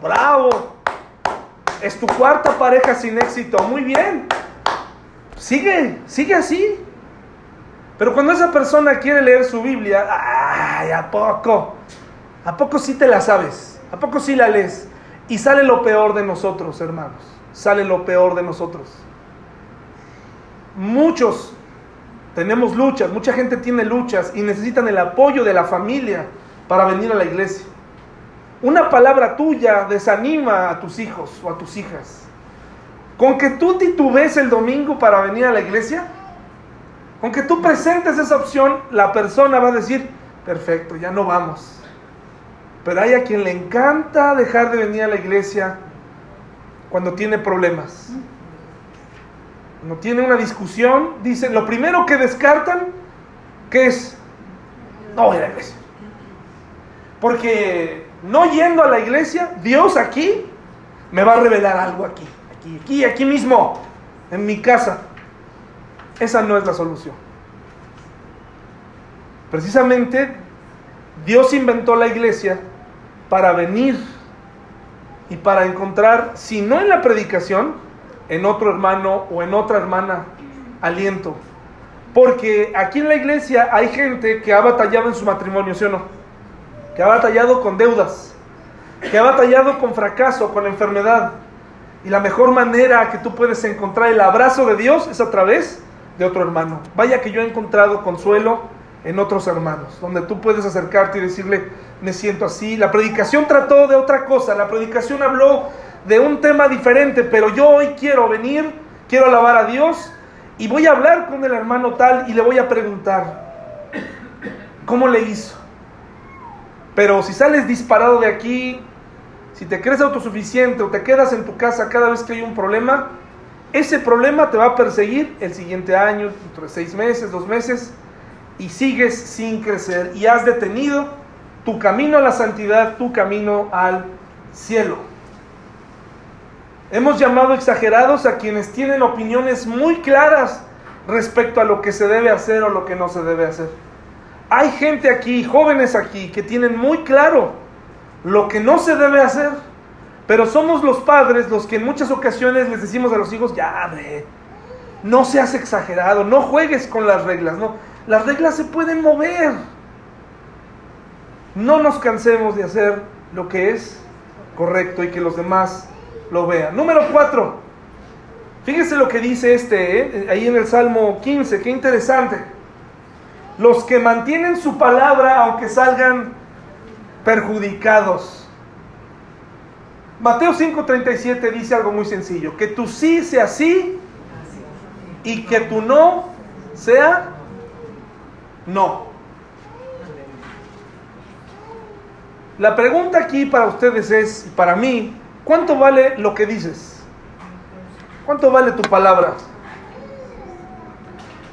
bravo, es tu cuarta pareja sin éxito, muy bien, sigue, sigue así. Pero cuando esa persona quiere leer su Biblia, ay, ¿a poco? ¿A poco sí te la sabes? ¿A poco sí la lees? Y sale lo peor de nosotros, hermanos. Sale lo peor de nosotros. Muchos tenemos luchas, mucha gente tiene luchas y necesitan el apoyo de la familia para venir a la iglesia. Una palabra tuya desanima a tus hijos o a tus hijas. Con que tú titubes el domingo para venir a la iglesia, aunque tú presentes esa opción, la persona va a decir, perfecto, ya no vamos. Pero hay a quien le encanta dejar de venir a la iglesia cuando tiene problemas. Cuando tiene una discusión, dicen, lo primero que descartan, que es, no voy a la iglesia. Porque no yendo a la iglesia, Dios aquí me va a revelar algo aquí, aquí, aquí, aquí mismo, en mi casa. Esa no es la solución. Precisamente Dios inventó la iglesia para venir y para encontrar, si no en la predicación, en otro hermano o en otra hermana, aliento. Porque aquí en la iglesia hay gente que ha batallado en su matrimonio, ¿sí o no? Que ha batallado con deudas, que ha batallado con fracaso, con enfermedad. Y la mejor manera que tú puedes encontrar el abrazo de Dios es a través de otro hermano. Vaya que yo he encontrado consuelo en otros hermanos, donde tú puedes acercarte y decirle, me siento así. La predicación trató de otra cosa, la predicación habló de un tema diferente, pero yo hoy quiero venir, quiero alabar a Dios y voy a hablar con el hermano tal y le voy a preguntar, ¿cómo le hizo? Pero si sales disparado de aquí, si te crees autosuficiente o te quedas en tu casa cada vez que hay un problema, ese problema te va a perseguir el siguiente año, dentro de seis meses, dos meses, y sigues sin crecer y has detenido tu camino a la santidad, tu camino al cielo. Hemos llamado exagerados a quienes tienen opiniones muy claras respecto a lo que se debe hacer o lo que no se debe hacer. Hay gente aquí, jóvenes aquí, que tienen muy claro lo que no se debe hacer, pero somos los padres los que en muchas ocasiones les decimos a los hijos, ya, hombre, no seas exagerado, no juegues con las reglas, no, las reglas se pueden mover. No nos cansemos de hacer lo que es correcto y que los demás lo vean. Número cuatro. Fíjese lo que dice este, ¿eh? ahí en el Salmo 15, qué interesante. Los que mantienen su palabra aunque salgan perjudicados. Mateo 5:37 dice algo muy sencillo, que tu sí sea sí y que tu no sea no. La pregunta aquí para ustedes es, para mí, ¿cuánto vale lo que dices? ¿Cuánto vale tu palabra?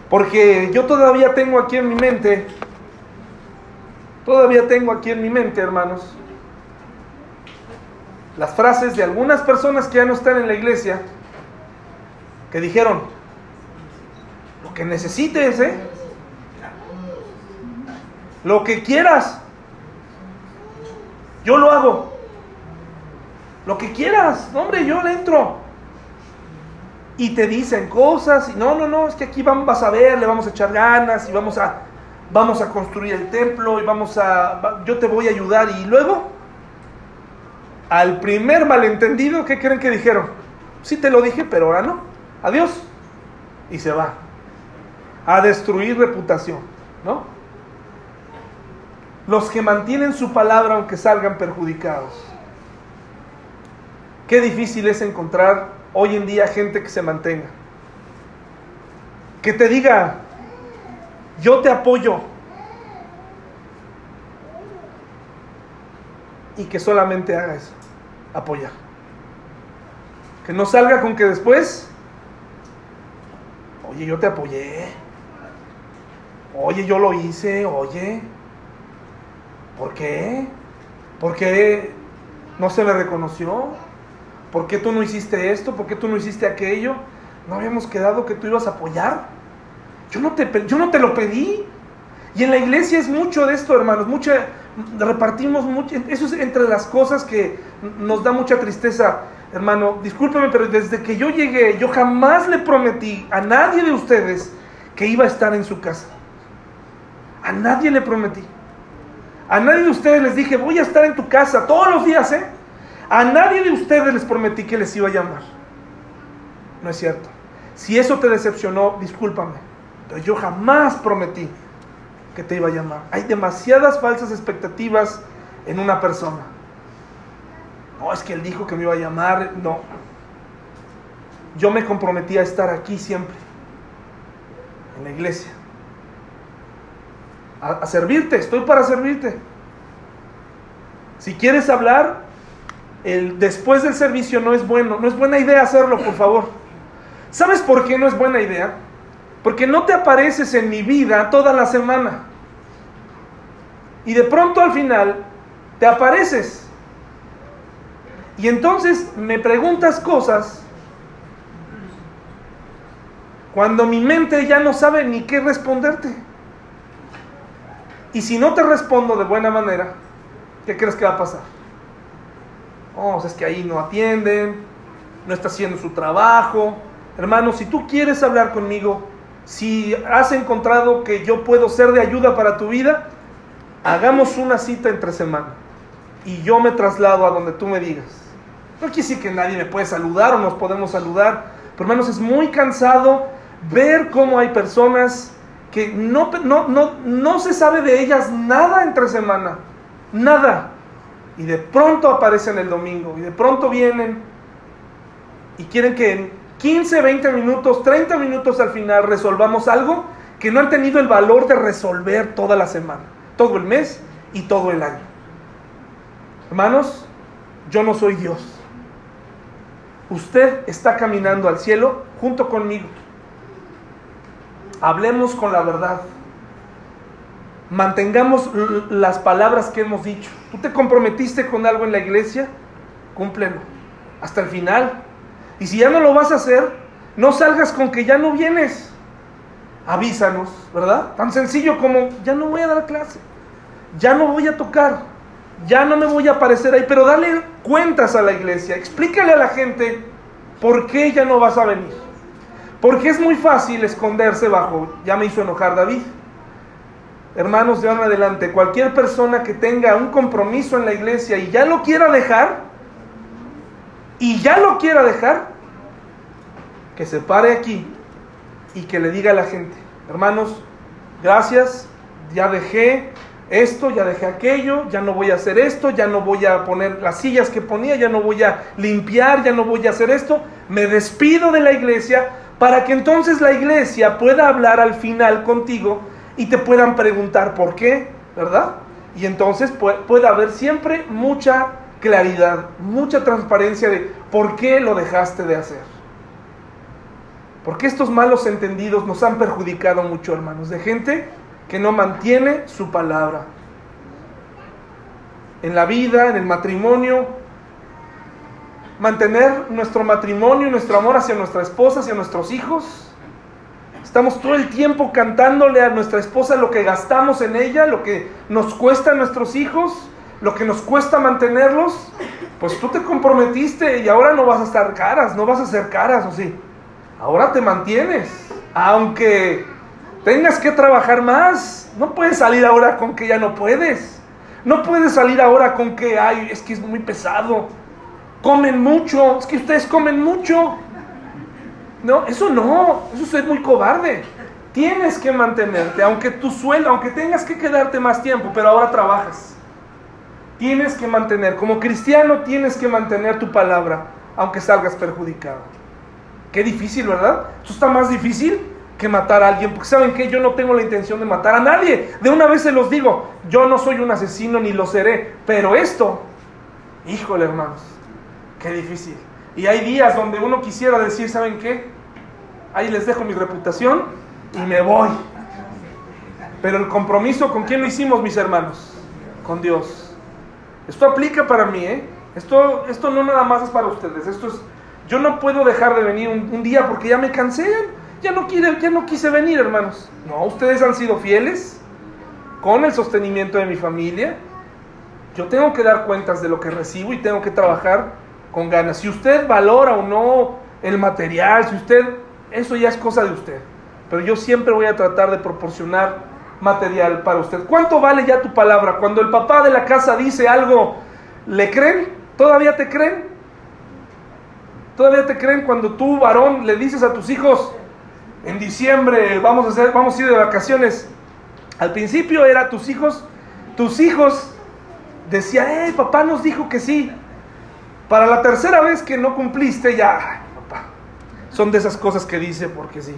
Porque yo todavía tengo aquí en mi mente, todavía tengo aquí en mi mente, hermanos, las frases de algunas personas que ya no están en la iglesia, que dijeron, lo que necesites, ¿eh? Lo que quieras. Yo lo hago. Lo que quieras. hombre, yo le entro. Y te dicen cosas. Y no, no, no, es que aquí vamos, vas a ver, le vamos a echar ganas y vamos a, vamos a construir el templo y vamos a, yo te voy a ayudar. Y luego, al primer malentendido, ¿qué creen que dijeron? Sí te lo dije, pero ahora no. Adiós. Y se va. A destruir reputación, ¿no? los que mantienen su palabra aunque salgan perjudicados. Qué difícil es encontrar hoy en día gente que se mantenga. Que te diga, yo te apoyo. Y que solamente haga eso, apoyar. Que no salga con que después, oye, yo te apoyé. Oye, yo lo hice, oye. ¿Por qué? ¿Por qué no se le reconoció? ¿Por qué tú no hiciste esto? ¿Por qué tú no hiciste aquello? ¿No habíamos quedado que tú ibas a apoyar? Yo no te, yo no te lo pedí. Y en la iglesia es mucho de esto, hermanos. Mucha, repartimos mucho. Eso es entre las cosas que nos da mucha tristeza. Hermano, discúlpeme, pero desde que yo llegué, yo jamás le prometí a nadie de ustedes que iba a estar en su casa. A nadie le prometí. A nadie de ustedes les dije, voy a estar en tu casa todos los días, ¿eh? A nadie de ustedes les prometí que les iba a llamar. No es cierto. Si eso te decepcionó, discúlpame. Pero yo jamás prometí que te iba a llamar. Hay demasiadas falsas expectativas en una persona. No, es que él dijo que me iba a llamar. No. Yo me comprometí a estar aquí siempre. En la iglesia a, servirte, estoy para servirte. Si quieres hablar, el, después del servicio no es bueno, no es buena idea hacerlo, por favor. ¿Sabes por qué no es buena idea? Porque no te apareces en mi vida toda la semana. Y de pronto al final te apareces. Y entonces me preguntas cosas cuando mi mente ya no sabe ni qué responderte. Y si no te respondo de buena manera, ¿qué crees que va a pasar? Oh, es que ahí no atienden, no está haciendo su trabajo. Hermano, si tú quieres hablar conmigo, si has encontrado que yo puedo ser de ayuda para tu vida, hagamos una cita entre semana y yo me traslado a donde tú me digas. No quiere decir que nadie me puede saludar o nos podemos saludar, pero hermanos, es muy cansado ver cómo hay personas que no, no, no, no se sabe de ellas nada entre semana, nada. Y de pronto aparecen el domingo, y de pronto vienen y quieren que en 15, 20 minutos, 30 minutos al final resolvamos algo que no han tenido el valor de resolver toda la semana, todo el mes y todo el año. Hermanos, yo no soy Dios. Usted está caminando al cielo junto conmigo. Hablemos con la verdad. Mantengamos las palabras que hemos dicho. Tú te comprometiste con algo en la iglesia, cúmplelo hasta el final. Y si ya no lo vas a hacer, no salgas con que ya no vienes. Avísanos, ¿verdad? Tan sencillo como ya no voy a dar clase, ya no voy a tocar, ya no me voy a aparecer ahí, pero dale cuentas a la iglesia, explícale a la gente por qué ya no vas a venir. Porque es muy fácil esconderse bajo, ya me hizo enojar David. Hermanos, de ahora en adelante, cualquier persona que tenga un compromiso en la iglesia y ya lo quiera dejar, y ya lo quiera dejar, que se pare aquí y que le diga a la gente, hermanos, gracias, ya dejé esto, ya dejé aquello, ya no voy a hacer esto, ya no voy a poner las sillas que ponía, ya no voy a limpiar, ya no voy a hacer esto, me despido de la iglesia para que entonces la iglesia pueda hablar al final contigo y te puedan preguntar por qué, ¿verdad? Y entonces puede haber siempre mucha claridad, mucha transparencia de por qué lo dejaste de hacer. Porque estos malos entendidos nos han perjudicado mucho, hermanos, de gente que no mantiene su palabra. En la vida, en el matrimonio, mantener nuestro matrimonio y nuestro amor hacia nuestra esposa, hacia nuestros hijos. Estamos todo el tiempo cantándole a nuestra esposa lo que gastamos en ella, lo que nos cuesta a nuestros hijos, lo que nos cuesta mantenerlos. Pues tú te comprometiste y ahora no vas a estar caras, no vas a ser caras, ¿o sí? Ahora te mantienes, aunque tengas que trabajar más. No puedes salir ahora con que ya no puedes. No puedes salir ahora con que, ay, es que es muy pesado. Comen mucho, es que ustedes comen mucho. No, eso no, eso es muy cobarde. Tienes que mantenerte, aunque tu sueldo, aunque tengas que quedarte más tiempo, pero ahora trabajas. Tienes que mantener, como cristiano tienes que mantener tu palabra, aunque salgas perjudicado. Qué difícil, ¿verdad? Eso está más difícil que matar a alguien, porque saben que yo no tengo la intención de matar a nadie. De una vez se los digo, yo no soy un asesino ni lo seré, pero esto, híjole hermanos, qué difícil. Y hay días donde uno quisiera decir, ¿saben qué? Ahí les dejo mi reputación y me voy. Pero el compromiso, ¿con quién lo hicimos, mis hermanos? Con Dios. Esto aplica para mí, ¿eh? Esto, esto no nada más es para ustedes, esto es yo no puedo dejar de venir un, día porque ya me cansé, ya no, quiere, ya no quise venir, hermanos. No, ustedes han sido fieles con el sostenimiento de mi familia. Yo tengo que dar cuentas de lo que recibo y tengo que trabajar con ganas. Si usted valora o no el material, si usted, eso ya es cosa de usted. Pero yo siempre voy a tratar de proporcionar material para usted. ¿Cuánto vale ya tu palabra? Cuando el papá de la casa dice algo, ¿le creen? ¿Todavía te creen? ¿Todavía te creen cuando tú, varón, le dices a tus hijos, en diciembre vamos a, hacer, vamos a ir de vacaciones? Al principio era tus hijos, tus hijos decían, eh, papá nos dijo que sí. Para la tercera vez que no cumpliste, ya, papá. Son de esas cosas que dice porque sí.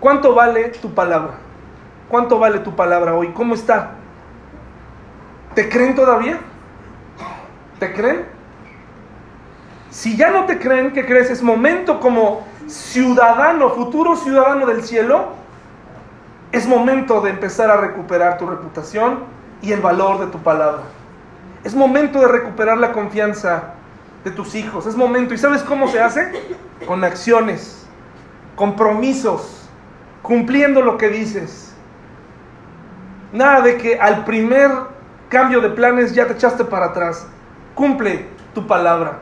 ¿Cuánto vale tu palabra? ¿Cuánto vale tu palabra hoy? ¿Cómo está? ¿Te creen todavía? ¿Te creen? Si ya no te creen, ¿qué crees? Es momento como ciudadano, futuro ciudadano del cielo, es momento de empezar a recuperar tu reputación y el valor de tu palabra. Es momento de recuperar la confianza de tus hijos. Es momento. ¿Y sabes cómo se hace? Con acciones, compromisos, cumpliendo lo que dices. Nada de que al primer cambio de planes ya te echaste para atrás. Cumple tu palabra.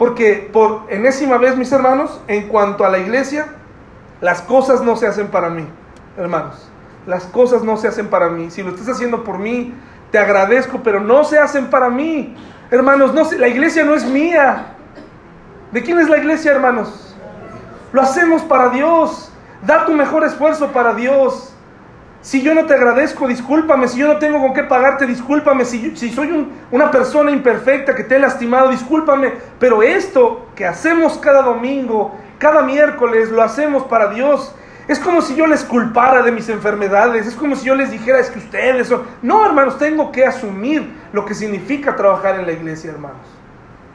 Porque por enésima vez, mis hermanos, en cuanto a la iglesia, las cosas no se hacen para mí, hermanos. Las cosas no se hacen para mí. Si lo estás haciendo por mí, te agradezco, pero no se hacen para mí. Hermanos, no, la iglesia no es mía. ¿De quién es la iglesia, hermanos? Lo hacemos para Dios. Da tu mejor esfuerzo para Dios. Si yo no te agradezco, discúlpame. Si yo no tengo con qué pagarte, discúlpame. Si, si soy una persona imperfecta que te he lastimado, discúlpame. Pero esto que hacemos cada domingo, cada miércoles, lo hacemos para Dios. Es como si yo les culpara de mis enfermedades. Es como si yo les dijera, es que ustedes son... No, hermanos, tengo que asumir lo que significa trabajar en la iglesia, hermanos.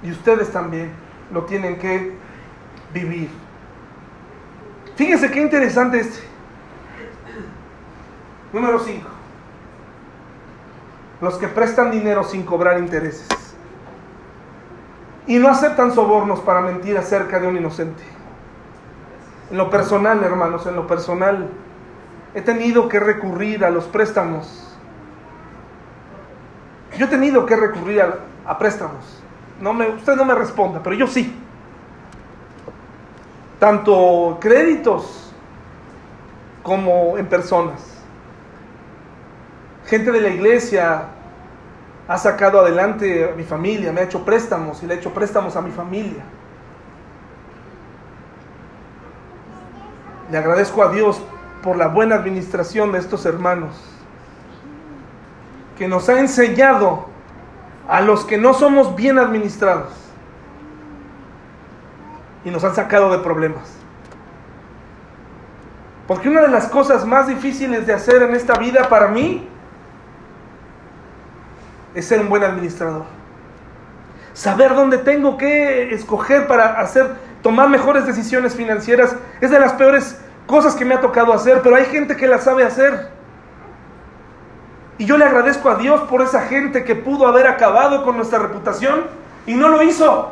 Y ustedes también lo tienen que vivir. Fíjense qué interesante este. Número 5. Los que prestan dinero sin cobrar intereses. Y no aceptan sobornos para mentir acerca de un inocente. En lo personal, hermanos, en lo personal, he tenido que recurrir a los préstamos. Yo he tenido que recurrir a, préstamos. No me, usted no me responda, pero yo sí. Tanto créditos como en personas gente de la iglesia ha sacado adelante a mi familia, me ha hecho préstamos y le ha hecho préstamos a mi familia. Le agradezco a Dios por la buena administración de estos hermanos, que nos ha enseñado a los que no somos bien administrados y nos han sacado de problemas. Porque una de las cosas más difíciles de hacer en esta vida para mí es ser un buen administrador. Saber dónde tengo que escoger para hacer, tomar mejores decisiones financieras es de las peores cosas que me ha tocado hacer, pero hay gente que la sabe hacer. Y yo le agradezco a Dios por esa gente que pudo haber acabado con nuestra reputación y no lo hizo.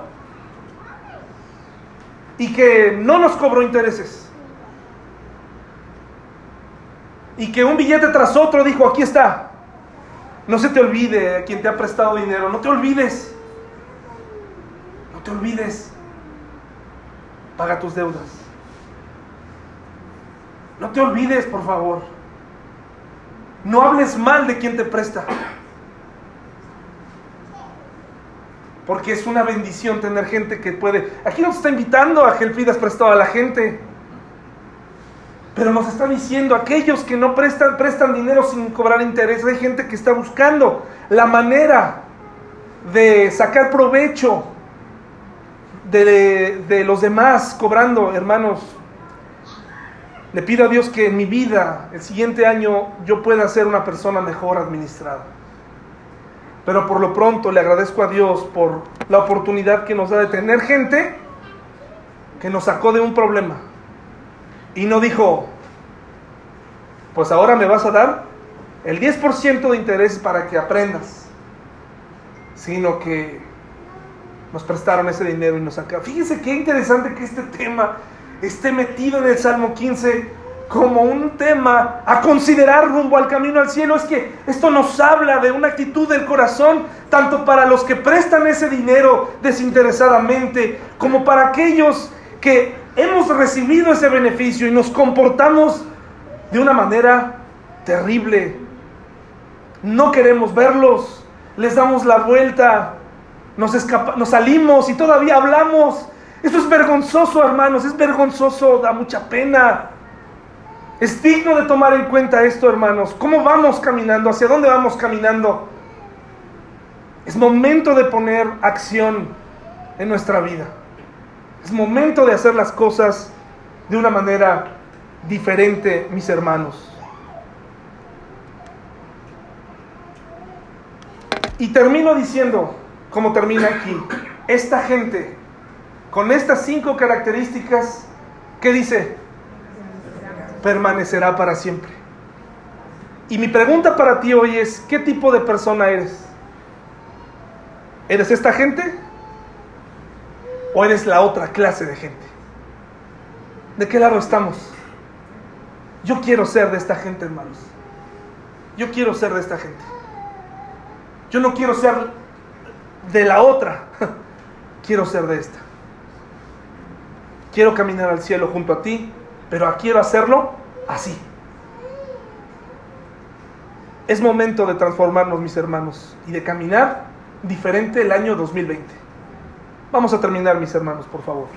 Y que no nos cobró intereses. Y que un billete tras otro dijo, aquí está, no se te olvide a quien te ha prestado dinero. No te olvides. No te olvides. Paga tus deudas. No te olvides, por favor. No hables mal de quien te presta. Porque es una bendición tener gente que puede... Aquí nos está invitando a que pidas prestado a la gente. Pero nos está diciendo, aquellos que no prestan, prestan dinero sin cobrar interés, hay gente que está buscando la manera de sacar provecho de, de los demás cobrando, hermanos. Le pido a Dios que en mi vida, el siguiente año, yo pueda ser una persona mejor administrada. Pero por lo pronto le agradezco a Dios por la oportunidad que nos da de tener gente que nos sacó de un problema y no dijo, pues ahora me vas a dar el 10% de interés para que aprendas, sino que nos prestaron ese dinero y nos sacaron. Fíjense qué interesante que este tema esté metido en el Salmo 15 como un tema a considerar rumbo al camino al cielo. Es que esto nos habla de una actitud del corazón, tanto para los que prestan ese dinero desinteresadamente, como para aquellos que hemos recibido ese beneficio y nos comportamos de una manera terrible. No queremos verlos, les damos la vuelta, nos, nos salimos y todavía hablamos. Esto es vergonzoso, hermanos, es vergonzoso, da mucha pena. Es digno de tomar en cuenta esto, hermanos. ¿Cómo vamos caminando? ¿Hacia dónde vamos caminando? Es momento de poner acción en nuestra vida. Es momento de hacer las cosas de una manera diferente, mis hermanos. Y termino diciendo, como termina aquí, esta gente, con estas cinco características, ¿qué dice? Permanecerá para siempre. Y mi pregunta para ti hoy es, ¿qué tipo de persona eres? ¿Eres esta gente? ¿O eres la otra clase de gente? ¿De qué lado estamos? Yo quiero ser de esta gente, hermanos. Yo quiero ser de esta gente. Yo no quiero ser de la otra. Quiero ser de esta. Quiero caminar al cielo junto a ti, pero quiero hacerlo así. Es momento de transformarnos, mis hermanos, y de caminar diferente el año 2020. Vamos a terminar, mis hermanos, por favor.